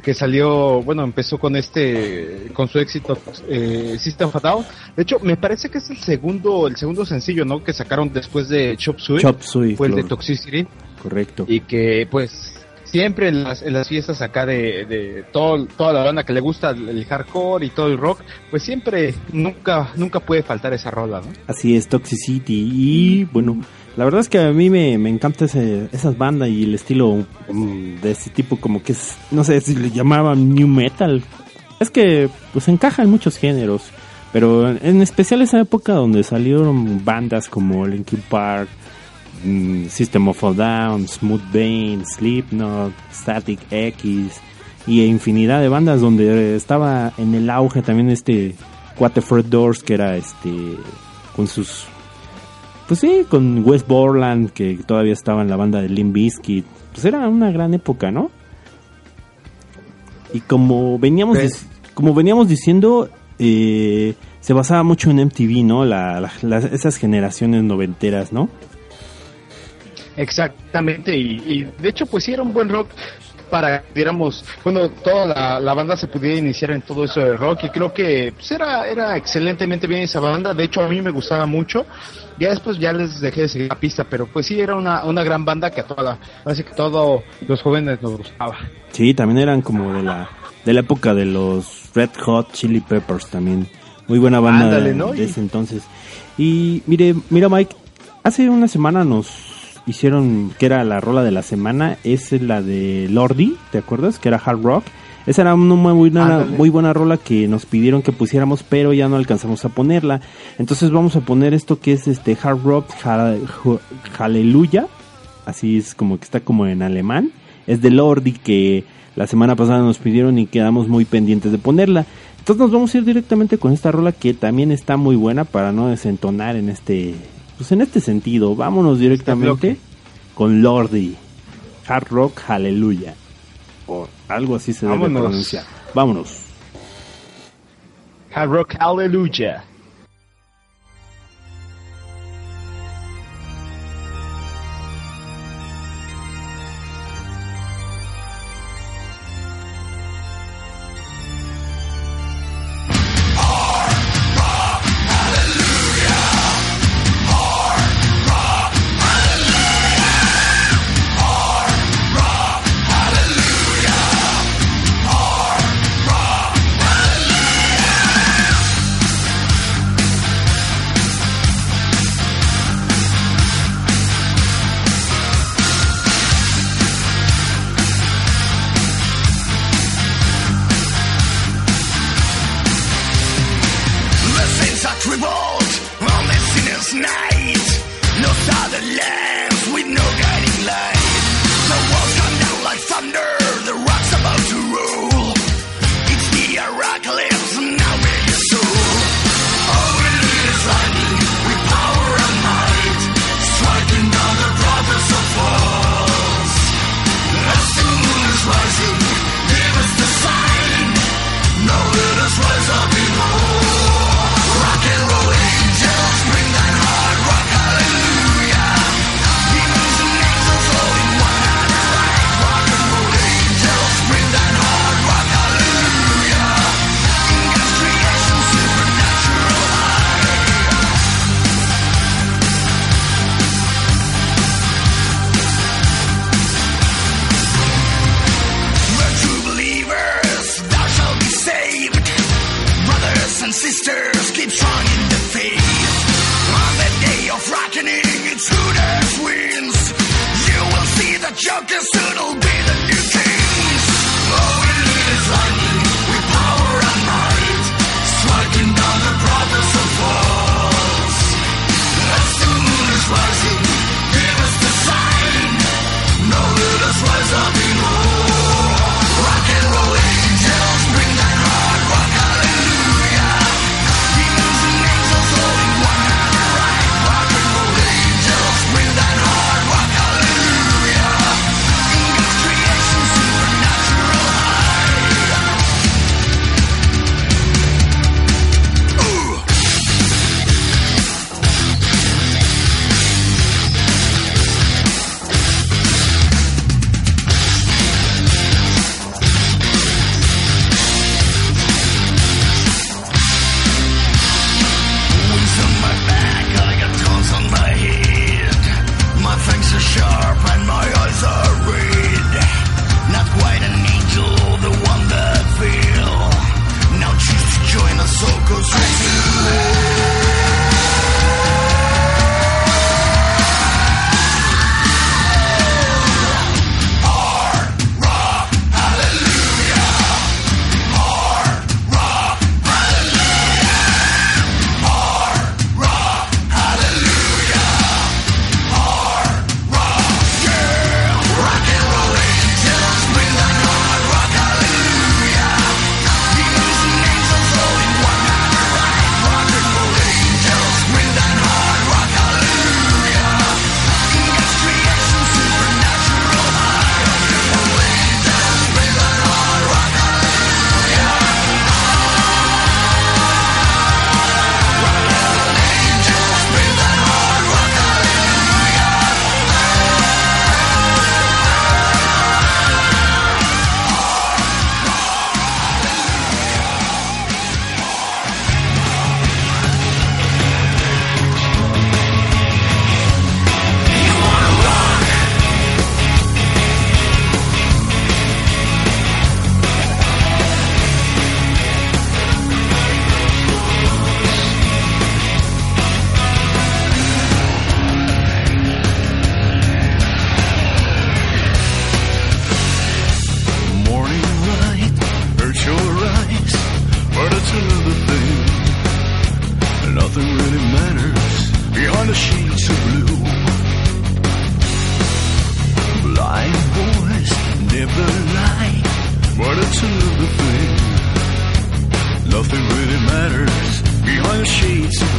Que salió, bueno, empezó con este, con su éxito eh, System of a Down. De hecho, me parece que es el segundo, el segundo sencillo, ¿no? Que sacaron después de Chop Suey.
Chop Suey,
Fue el de. Toxicity.
Correcto.
Y que, pues, siempre en las, en las fiestas acá de, de todo, toda la banda que le gusta el, el hardcore y todo el rock, pues siempre, nunca, nunca puede faltar esa rola, ¿no?
Así es, Toxicity. Y bueno, la verdad es que a mí me, me encanta ese, esas bandas y el estilo mm, de este tipo, como que es, no sé si le llamaban New Metal. Es que pues encaja en muchos géneros. Pero en, especial esa época donde salieron bandas como Linkin Park, mm, System of a Down, Smooth Bane, Slipknot, Static X y infinidad de bandas donde estaba en el auge también este cuate Fred Doors que era este con sus pues sí, con West Borland que todavía estaba en la banda de Limp Bizkit. Pues era una gran época, ¿no? Y como veníamos
Pues-
como veníamos diciendo eh, se basaba mucho en MTV, ¿no? La, la- las- esas generaciones noventeras, ¿no?
Exactamente, y, y de hecho pues sí era un buen rock para, digamos, bueno, toda la, la banda se pudiera iniciar en todo eso de rock y creo que pues, era, era excelentemente bien esa banda, de hecho a mí me gustaba mucho, ya después ya les dejé de seguir la pista, pero pues sí era una, una gran banda que a toda así que todos los jóvenes nos gustaba.
Sí, también eran como de la de la época de los Red Hot Chili Peppers también. Muy buena banda
Ándale,
de,
¿no?
de
Y-
ese entonces. Y mire, mira Mike, hace una semana nos hicieron que era la rola de la semana, es la de Lordi, ¿te acuerdas? Que era Hard Rock. Esa era una muy buena, muy buena rola que nos pidieron que pusiéramos, pero ya no alcanzamos a ponerla. Entonces vamos a poner esto que es este Hard Rock Hallelujah. Así es como que está como en alemán. Es de Lordi que la semana pasada nos pidieron y quedamos muy pendientes de ponerla. Entonces nos vamos a ir directamente con esta rola que también está muy buena para no desentonar en este pues en este sentido. Vámonos directamente con Lordi. Hard Rock Hallelujah. O algo así se debe pronunciar. Vámonos.
Hard Rock Hallelujah.
Sinner's night. No southern lands with no guiding light. that's another thing.
Nothing really matters behind the sheets of blue. Blind boys never lie, but it's another thing. Nothing really matters behind the sheets. of blue.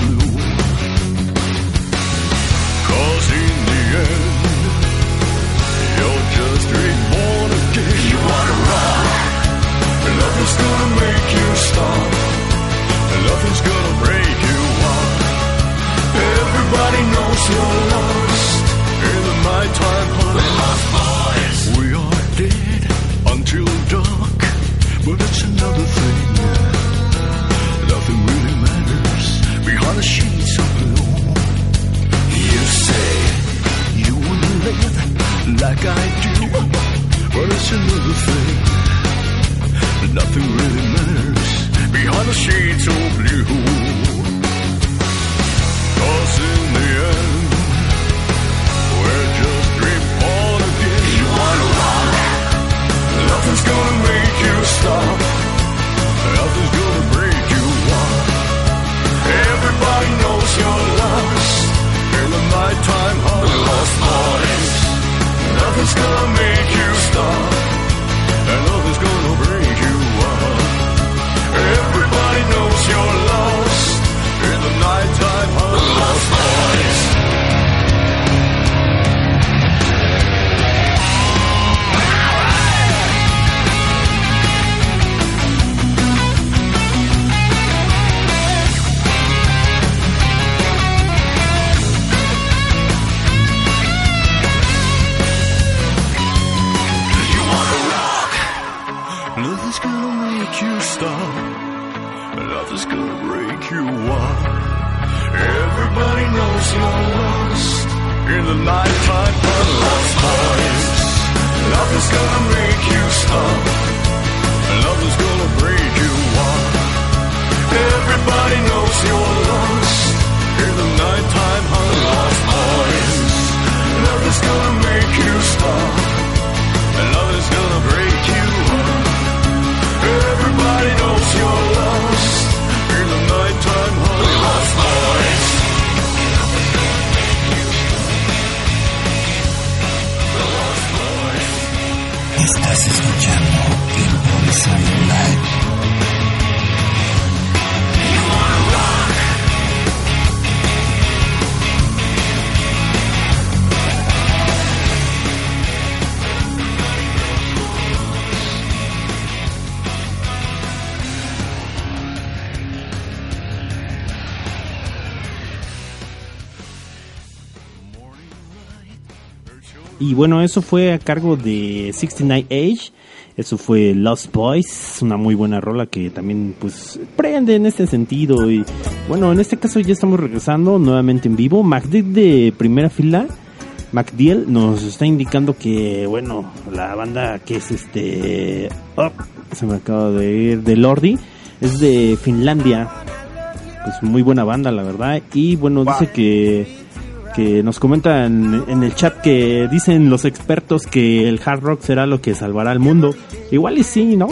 Y bueno, eso fue a cargo de 69 Age. Eso fue Lost Boys, una muy buena rola que también pues prende en este sentido. Y bueno, en este caso ya estamos regresando nuevamente en vivo. MacDill de primera fila, MacDill nos está indicando que bueno, la banda que es este... oh, se me acaba de ir, de Lordi, es de Finlandia. Pues muy buena banda, la verdad. Y bueno, dice que que nos comentan en el chat que dicen los expertos que el hard rock será lo que salvará al mundo. Igual y sí, ¿no?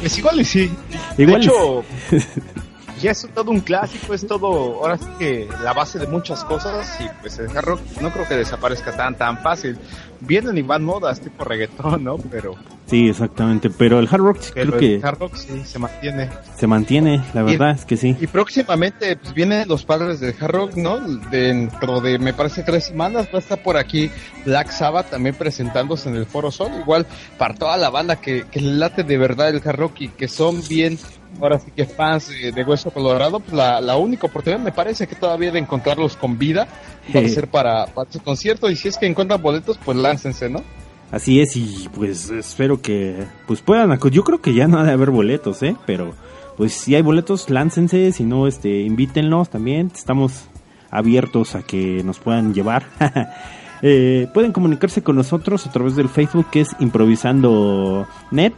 Pues igual y sí.
Igual
de hecho, ya es todo un clásico, es todo, ahora sí que la base de muchas cosas y pues el hard rock no creo que desaparezca tan tan fácil. Vienen y van modas tipo reggaetón, ¿no? Pero,
Sí, exactamente. Pero el hard rock sí
pero
creo que
el hard rock sí se mantiene.
se mantiene, la verdad es que sí.
Y próximamente pues vienen los padres del hard rock, ¿no? Dentro de, me parece, tres semanas va a estar por aquí Black Sabbath también presentándose en el Foro Sol. Igual para toda la banda que, que late de verdad el hard rock y que son bien, ahora sí que fans de, Hueso Colorado, pues la, la única oportunidad me parece que todavía de encontrarlos con vida va a
Sí.
ser para, para su concierto. Y si es que encuentran boletos, pues láncense, ¿no?
Así es y pues espero que pues puedan yo creo que ya no ha de haber boletos, ¿eh? Pero pues si hay boletos, láncense, si no este invítenlos también, estamos abiertos a que nos puedan llevar. Eh, pueden comunicarse con nosotros a través del Facebook que es improvisando net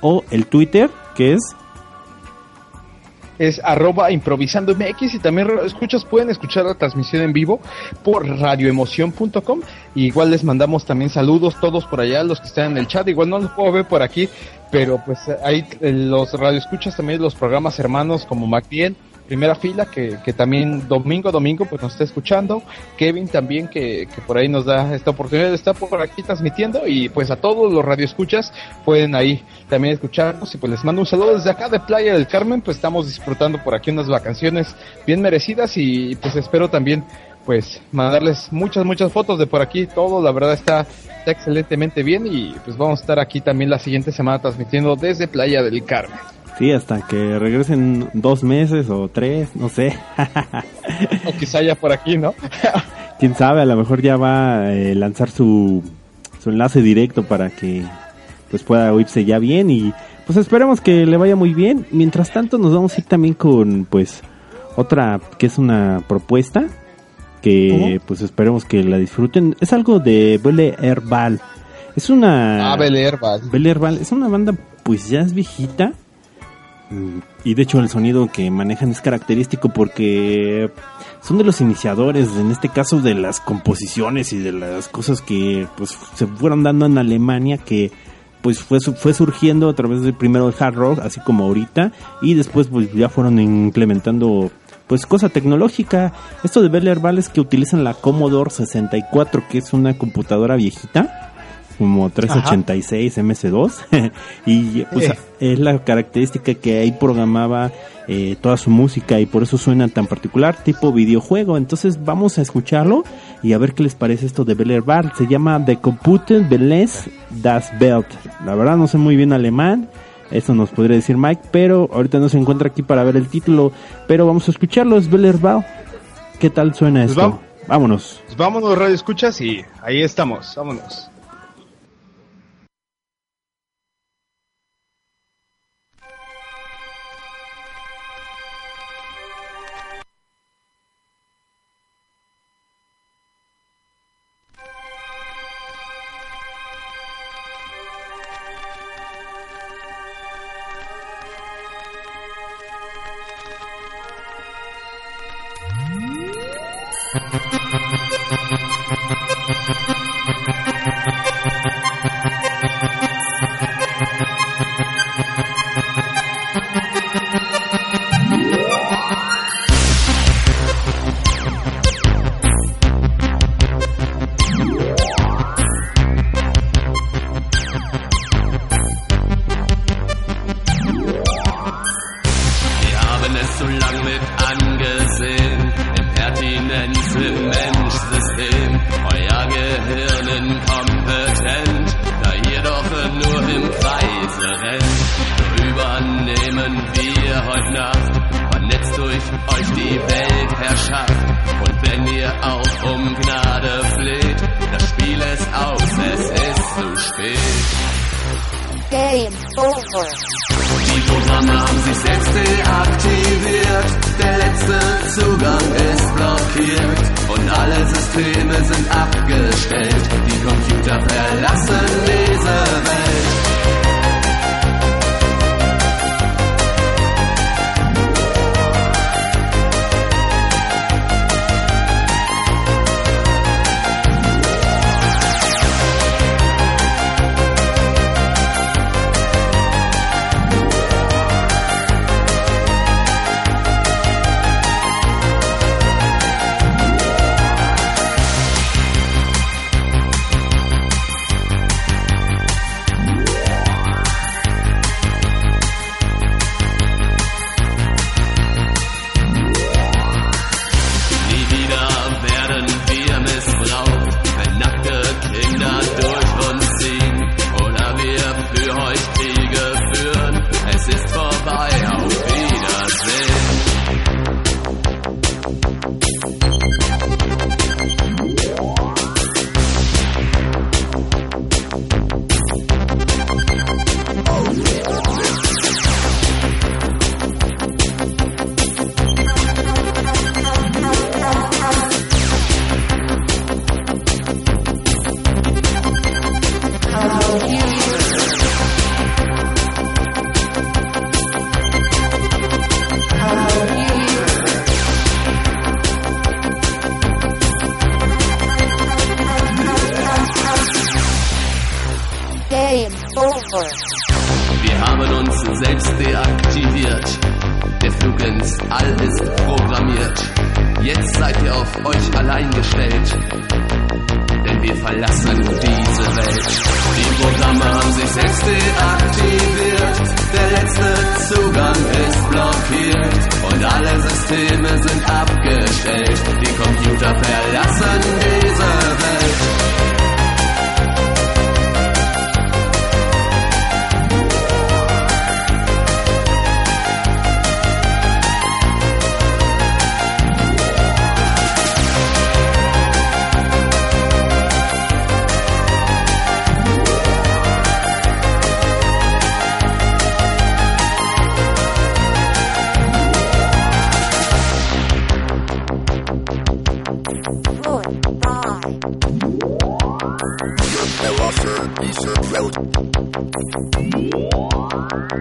o el Twitter que es
es arroba improvisando MX y también escuchas, pueden escuchar la transmisión en vivo por radioemoción.com. Igual les mandamos también saludos todos por allá, los que están en el chat. Igual no los puedo ver por aquí, pero pues ahí eh, los radioescuchas también los programas hermanos como MacBien,
primera fila, que, que también domingo domingo pues nos está escuchando. Kevin también, que, que por ahí nos da esta oportunidad de estar por aquí transmitiendo. Y pues a todos los radioescuchas pueden ahí también escucharnos. Y pues les mando un saludo desde acá de Playa del Carmen. Pues estamos disfrutando por aquí unas vacaciones bien merecidas y pues espero también pues mandarles muchas, muchas fotos de por aquí. Todo, la verdad, está, está excelentemente bien y pues vamos a estar aquí también la siguiente semana transmitiendo desde Playa del Carmen.
Sí, hasta que regresen dos meses o tres, no sé.
o quizá ya por aquí, ¿no?
Quién sabe, a lo mejor ya va a eh, lanzar su, su enlace directo para que pues pueda oírse ya bien y pues esperemos que le vaya muy bien. Mientras tanto nos vamos a ir también con pues otra que es una propuesta que pues esperemos que la disfruten. Es algo de Belle Herbal. Es una
Ah, Belle Herbal.
Belle Herbal es una banda pues ya es viejita. Mm, Y de hecho el sonido que manejan es característico porque son de los iniciadores, en este caso de las composiciones y de las cosas que pues se fueron dando en Alemania que pues fue, fue surgiendo a través del primero el hard rock, así como ahorita, y después pues ya fueron implementando pues cosa tecnológica. Esto de Belle Herbal es que utilizan la Commodore 64, que es una computadora viejita, como 386 MS2, y pues,
Eh.
es la característica que ahí programaba eh, toda su música y por eso suena tan particular, tipo videojuego. Entonces vamos a escucharlo y a ver qué les parece esto de Bel Bar. Se llama The Computer Beles das Welt. La verdad no sé muy bien alemán. Eso nos podría decir Mike, pero ahorita no se encuentra aquí para ver el título. Pero vamos a escucharlo, es Bel Bar. ¿Qué tal suena
Pues
esto?
vamos.
Vámonos.
Pues vámonos, radio escuchas, y ahí estamos, vámonos.
Thank you.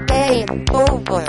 Game over.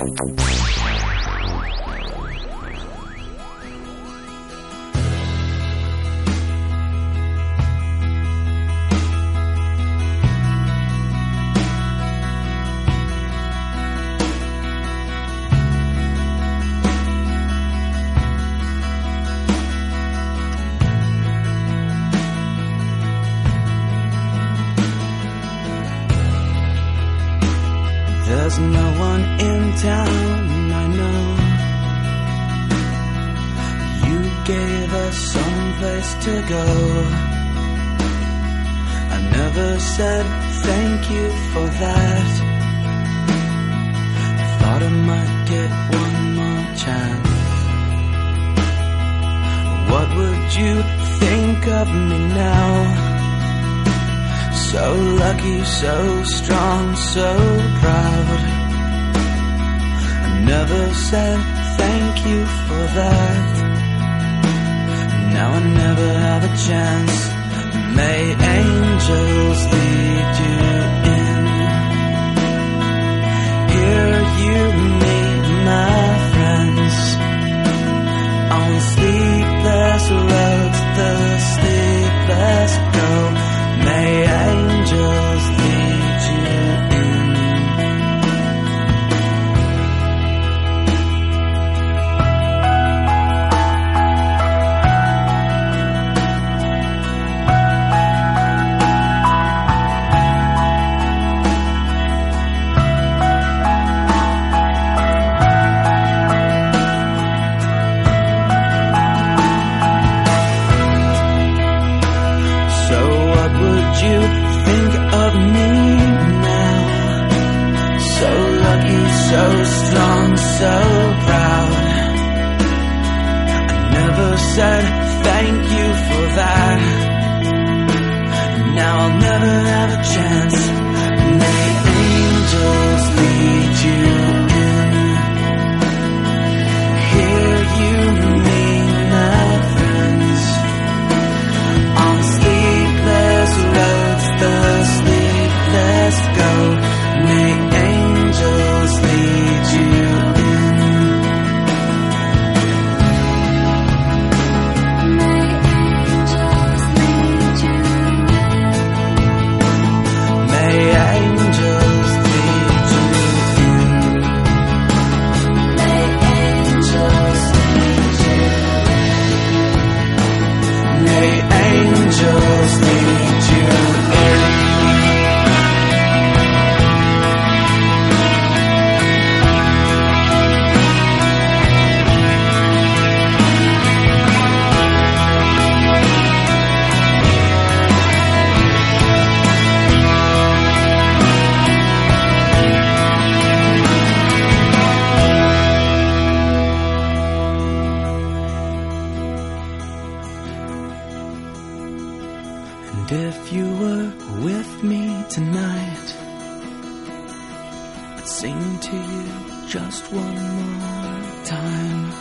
just one more time.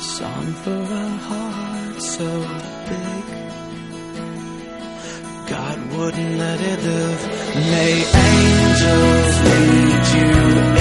Song for a heart so big. God wouldn't let it live. May angels lead you.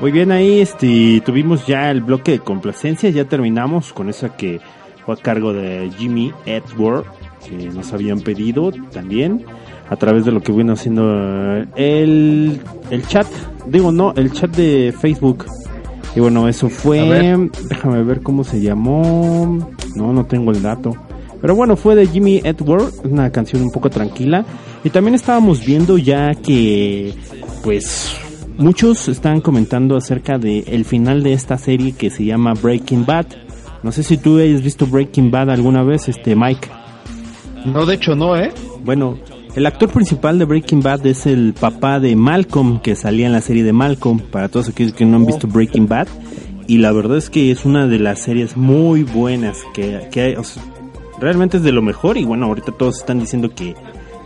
Muy bien, ahí este, tuvimos ya el bloque de complacencia, ya terminamos con esa que fue a cargo de Jimmy Edward, que nos habían pedido también a través de lo que vino haciendo eh, el, el chat, digo no, el chat de Facebook. Y bueno, eso fue, déjame ver cómo se llamó, no, no tengo el dato. Pero bueno, fue de Jimmy Edward, una canción un poco tranquila. Y también estábamos viendo ya que, pues, muchos están comentando acerca de el final de esta serie que se llama Breaking Bad. No sé si tú hayas visto Breaking Bad alguna vez, este Mike.
No, de hecho no, ¿eh?
Bueno, el actor principal de Breaking Bad es el papá de Malcolm, que salía en la serie de Malcolm, para todos aquellos que no han visto Breaking Bad. Y la verdad es que es una de las series muy buenas que, que hay. o sea, realmente es de lo mejor y bueno, ahorita todos están diciendo que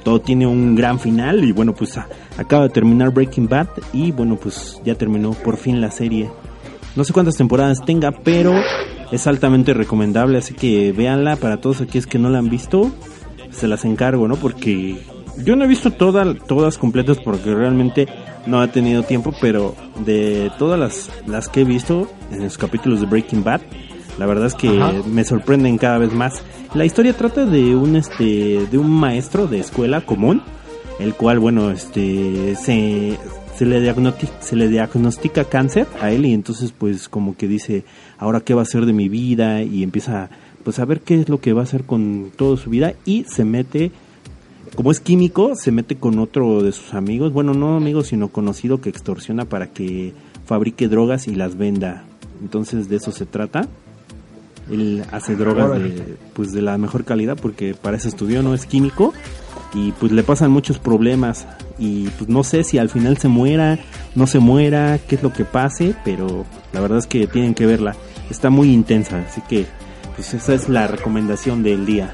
todo tiene un gran final y bueno, pues a- acaba de terminar Breaking Bad y bueno, pues ya terminó por fin la serie. No sé cuántas temporadas tenga, pero es altamente recomendable, así que véanla para todos aquellos que no la han visto, se las encargo, ¿no? Porque yo no he visto todas todas completas porque realmente no he tenido tiempo, pero de todas las, las que he visto en los capítulos de Breaking Bad, la verdad es que
Ajá.
me sorprenden cada vez más. La historia trata de un este de un maestro de escuela común, el cual bueno, este se le diagnostica, se le diagnostica cáncer a él y entonces pues como que dice, "Ahora qué va a hacer de mi vida?" y empieza pues a ver qué es lo que va a hacer con toda su vida y se mete como es químico, se mete con otro de sus amigos, bueno, no amigos, sino conocido que extorsiona para que fabrique drogas y las venda. Entonces de eso se trata. Él hace drogas de, pues de la mejor calidad porque para eso estudió, no es químico y pues le pasan muchos problemas y pues no sé si al final se muera, no se muera, qué es lo que pase, pero la verdad es que tienen que verla. Está muy intensa, así que pues esa es la recomendación del día.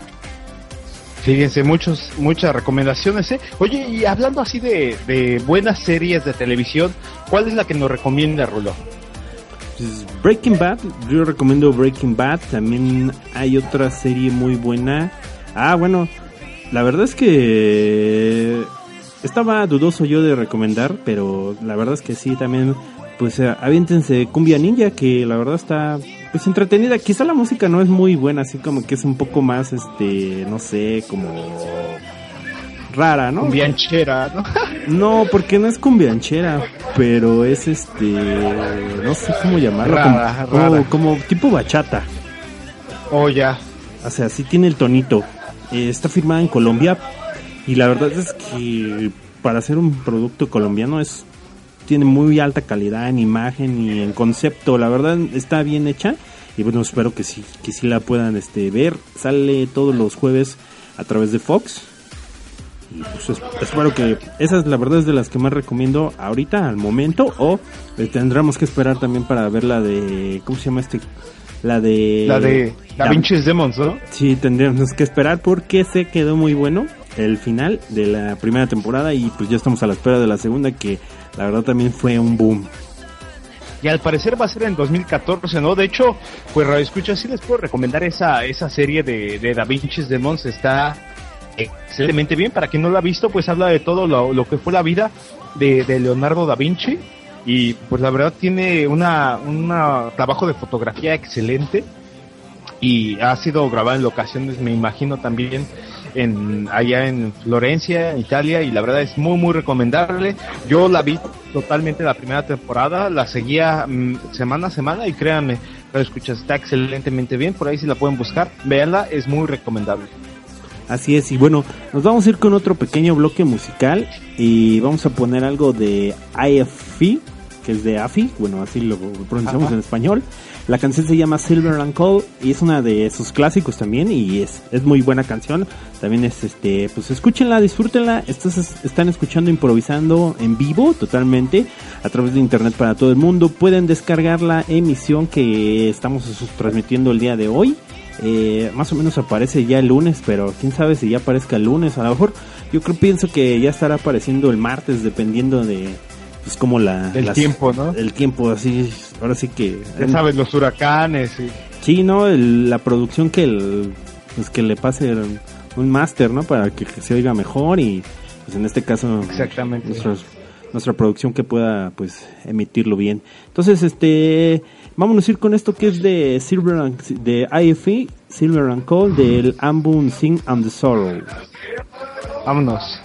Fíjense, muchos, muchas recomendaciones, ¿eh? Oye, y hablando así de, de buenas series de televisión, ¿cuál es la que nos recomienda, Rulo?
Pues, Breaking Bad, yo recomiendo Breaking Bad. También hay otra serie muy buena. Ah, bueno, la verdad es que estaba dudoso yo de recomendar, pero la verdad es que sí, también, pues eh, aviéntense Cumbia Ninja, que la verdad está pues entretenida. Quizá la música no es muy buena, así como que es un poco más, este, no sé, como rara, ¿no?
Cumbianchera, ¿no?
No, porque no es cumbianchera, pero es este, no sé cómo llamarlo,
Rara,
como,
rara.
como- como tipo bachata.
Oh, ya.
O sea, sí tiene el tonito. Eh, está firmada en Colombia y la verdad es que para hacer un producto colombiano es tiene muy alta calidad en imagen y en concepto. La verdad está bien hecha y bueno espero que sí que sí la puedan este ver. Sale todos los jueves a través de Fox. Y pues es- espero que esa es la verdad es de las que más recomiendo ahorita al momento o eh, tendremos que esperar también para ver la de ¿cómo se llama este? La de
La de Da Vinci's Demons, ¿no?
Sí, tendríamos que esperar porque se quedó muy bueno el final de la primera temporada y pues ya estamos a la espera de la segunda que la verdad también fue un boom.
Y al parecer va a ser en 2014, ¿no? De hecho, pues Radio Escucha, sí les puedo recomendar esa, esa serie de, de Da Vinci's Demons. Está excelentemente bien. Para quien no lo ha visto, pues habla de todo lo, que fue la vida de, de Leonardo da Vinci. Y pues la verdad tiene una, una trabajo de fotografía excelente. Y ha sido grabado en locaciones, me imagino también en allá en Florencia, Italia, y la verdad es muy muy recomendable. Yo la vi totalmente la primera temporada, la seguía mm, semana a semana y créanme, la escuchas está excelentemente bien, por ahí si la pueden buscar, véanla, es muy recomendable.
Así es, y bueno, nos vamos a ir con otro pequeño bloque musical y vamos a poner algo de IFE, que es de AFI, bueno, así lo pronunciamos
Ajá.
en español. La canción se llama Silver and Coal y es una de sus clásicos también y es, es muy buena canción. También es este, pues escúchenla, disfrútenla. Estos es- están escuchando improvisando en vivo totalmente a través de internet para todo el mundo. Pueden descargar la emisión que estamos transmitiendo el día de hoy. Eh, más o menos aparece ya el lunes, pero quién sabe si ya aparezca el lunes. A lo mejor yo creo pienso que ya estará apareciendo el martes, dependiendo de pues como la
Del tiempo, ¿no?
El tiempo así, ahora sí que
Ya sabes, los huracanes y...
Sí, no, El- la producción que el, pues que le pase el- un máster, ¿no? Para que, que se oiga mejor y pues en este caso
Exactamente.
nuestros- nuestra producción que pueda pues emitirlo bien. Entonces, este vámonos a ir con esto que es de Silver and, de IFE, Silver and Cold del álbum Sing and the Sorrow.
Vámonos.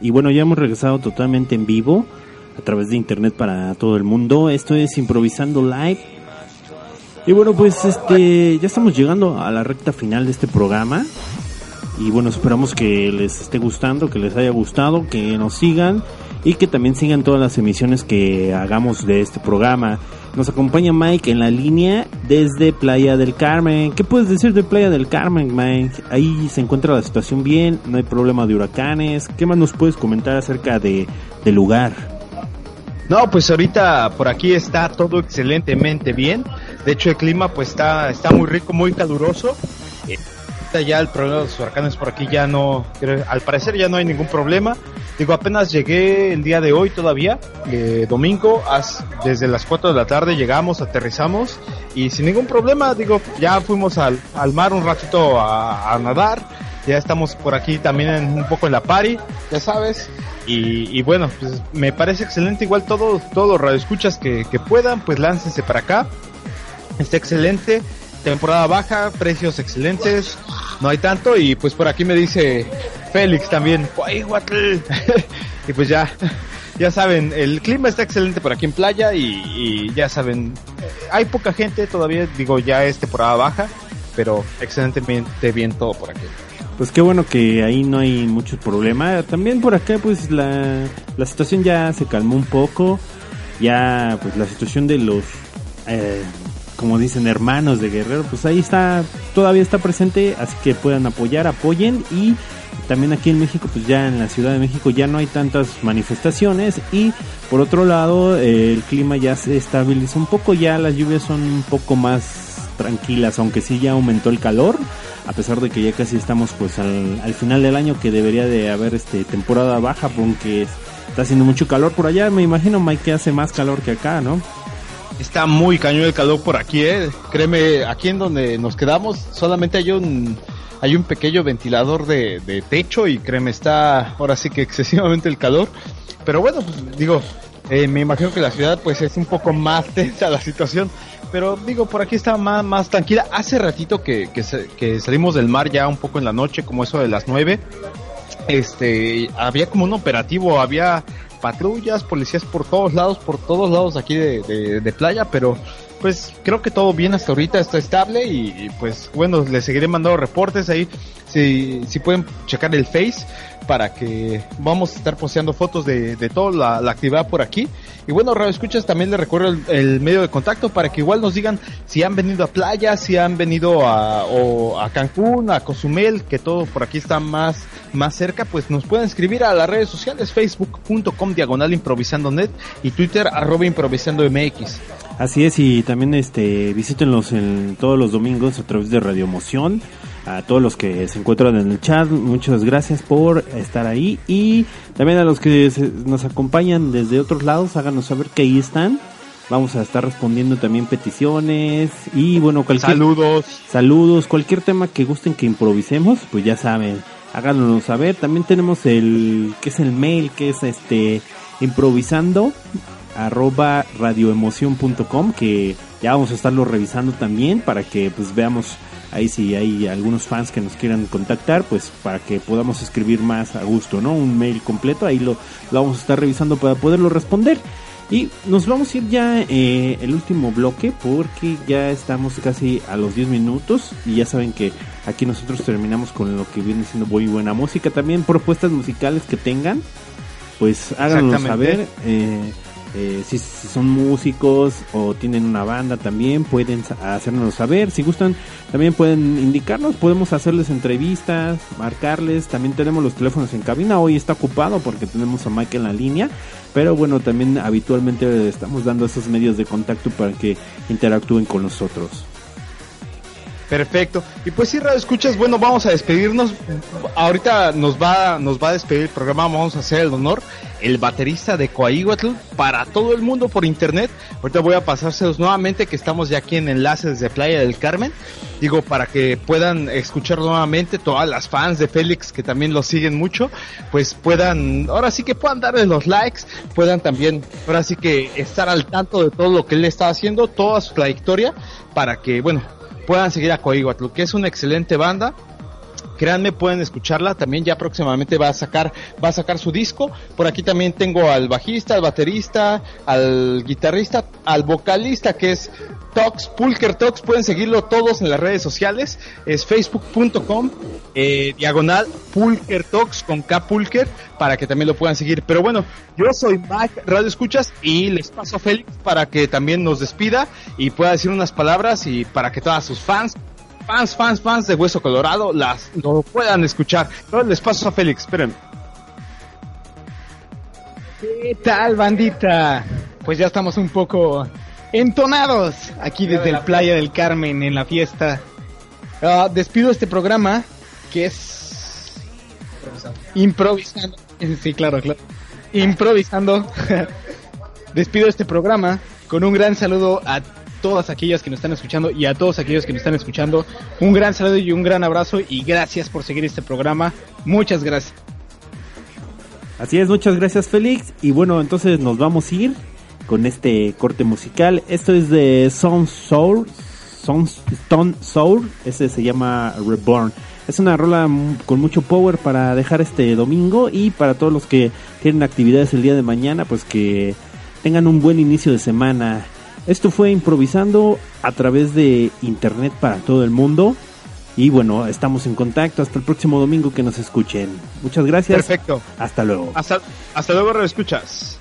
Y bueno, ya hemos regresado totalmente en vivo a través de internet para todo el mundo. Esto es Improvisando Live. Y bueno, pues este, ya estamos llegando a la recta final de este programa. Y bueno, esperamos que les esté gustando, que les haya gustado, que nos sigan y que también sigan todas las emisiones que hagamos de este programa. Nos acompaña Mike en la línea desde Playa del Carmen. ¿Qué puedes decir de Playa del Carmen, Mike? Ahí se encuentra la situación bien, no hay problema de huracanes. ¿Qué más nos puedes comentar acerca de, del lugar?
No, pues ahorita por aquí está todo excelentemente bien. De hecho, el clima pues está, está muy rico, muy caluroso. Eh, ya el problema de los huracanes por aquí ya no, al parecer ya no hay ningún problema. Digo, apenas llegué el día de hoy todavía, eh, domingo, desde las 4 de la tarde llegamos, aterrizamos y sin ningún problema, digo, ya fuimos al, al mar un ratito a, nadar, ya estamos por aquí también en- un poco en la party, ya sabes, y, y bueno, pues me parece excelente, igual todos, todos los radioescuchas que, que puedan, pues láncense para acá, está excelente, temporada baja, precios excelentes, no hay tanto y pues por aquí me dice Félix también, y pues ya, ya saben, el clima está excelente por aquí en playa y, y ya saben, hay poca gente todavía, digo ya es temporada baja, pero excelentemente bien todo por aquí.
Pues qué bueno que ahí no hay mucho problema. También por acá pues la, la situación ya se calmó un poco. Ya pues la situación de los, eh, como dicen, hermanos de Guerrero, pues ahí está, todavía está presente. Así que puedan apoyar, apoyen. Y también aquí en México, pues ya en la Ciudad de México ya no hay tantas manifestaciones. Y por otro lado, eh, el clima ya se estabilizó un poco. Ya las lluvias son un poco más tranquilas, aunque sí ya aumentó el calor, a pesar de que ya casi estamos pues al, al final del año que debería de haber este temporada baja, aunque está haciendo mucho calor por allá, me imagino Mike que hace más calor que acá, ¿no?
Está muy cañón el calor por aquí, eh. Créeme, aquí en donde nos quedamos solamente hay un hay un pequeño ventilador de, de techo y créeme, está ahora sí que excesivamente el calor. Pero bueno, pues digo, eh, me imagino que la ciudad pues es un poco más tensa la situación. Pero digo, por aquí está más, más tranquila. Hace ratito que, que, que salimos del mar ya un poco en la noche, como eso de las nueve. Este, había como un operativo, había patrullas, policías por todos lados, por todos lados aquí de, de- de playa, pero pues creo que todo bien hasta ahorita, está estable y, pues bueno, les seguiré mandando reportes ahí, si, si pueden checar el Face para que vamos a estar posteando fotos de, de toda la, actividad por aquí. Y bueno, Radio Escuchas también les recuerdo el, el medio de contacto para que igual nos digan si han venido a playa, si han venido a, o a Cancún, a Cozumel, que todo por aquí está más, más cerca, pues nos pueden escribir a las redes sociales, facebook.com diagonal improvisando net y Twitter arroba improvisando mx.
Así es, y también este visítenlos en todos los domingos a través de Radio Emoción. A todos los que se encuentran en el chat, muchas gracias por estar ahí. Y también a los que se- nos acompañan desde otros lados, háganos saber que ahí están. Vamos a estar respondiendo también peticiones y bueno, cualquier
saludos,
saludos, cualquier tema que gusten que improvisemos, pues ya saben, háganos saber. También tenemos el que es el mail, que es este improvisando arroba radioemoción.com que ya vamos a estarlo revisando también para que pues veamos ahí si hay algunos fans que nos quieran contactar pues para que podamos escribir más a gusto no un mail completo ahí lo, lo vamos a estar revisando para poderlo responder. Y nos vamos a ir ya eh, el último bloque porque ya estamos casi a los 10 minutos y ya saben que aquí nosotros terminamos con lo que viene siendo muy buena música. También propuestas musicales que tengan pues háganos saber eh, eh, si, si son músicos o tienen una banda también pueden hacernos saber. Si gustan también pueden indicarnos podemos hacerles entrevistas marcarles. También tenemos los teléfonos en cabina. Hoy está ocupado porque tenemos a Mike en la línea pero bueno también habitualmente estamos dando esos medios de contacto para que interactúen con nosotros
Perfecto. Y pues sí, Radio Escuchas, bueno, vamos a despedirnos. Ahorita nos va, nos va a despedir el programa, vamos a hacer el honor. El baterista de Coahuatl para todo el mundo por internet. Ahorita voy a pasárselos nuevamente que estamos ya aquí en Enlaces de Playa del Carmen. Digo, para que puedan escuchar nuevamente todas las fans de Félix que también lo siguen mucho, pues puedan, ahora sí que puedan darle los likes, puedan también, ahora sí que estar al tanto de todo lo que él está haciendo, toda su trayectoria, para que, bueno, puedan seguir a Coahuatl, que es una excelente banda. Créanme, pueden escucharla. También ya próximamente va a sacar, va a sacar su disco. Por aquí también tengo al bajista, al baterista, al guitarrista, al vocalista que es Tox, Pulker Tox. Pueden seguirlo todos en las redes sociales. Es facebook.com, eh, diagonal Pulker Tox con K Pulker para que también lo puedan seguir. Pero bueno, yo soy Mike Radio Escuchas y les paso a Félix para que también nos despida y pueda decir unas palabras y para que todas sus fans fans, fans, fans de Hueso Colorado las no puedan escuchar. Les paso a Félix, espérenme.
¿Qué tal, bandita? Pues ya estamos un poco entonados aquí desde el Playa del Carmen en la fiesta. Ah, despido este programa que es improvisando. Sí, claro, claro. Improvisando. despido este programa con un gran saludo a todas aquellas que nos están escuchando y a todos aquellos que nos están escuchando. Un gran saludo y un gran abrazo y gracias por seguir este programa. Muchas gracias.
Así es, muchas gracias Félix. Y bueno, entonces nos vamos a ir con este corte musical. Esto es de Sound Soul. Sound, Stone Soul. Ese se llama Reborn. Es una rola con mucho power para dejar este domingo y para todos los que tienen actividades el día de mañana, pues que tengan un buen inicio de semana. Esto fue improvisando a través de internet para todo el mundo. Y bueno, estamos en contacto. Hasta el próximo domingo que nos escuchen. Muchas gracias.
Perfecto.
Hasta luego.
Hasta, hasta luego,
escuchas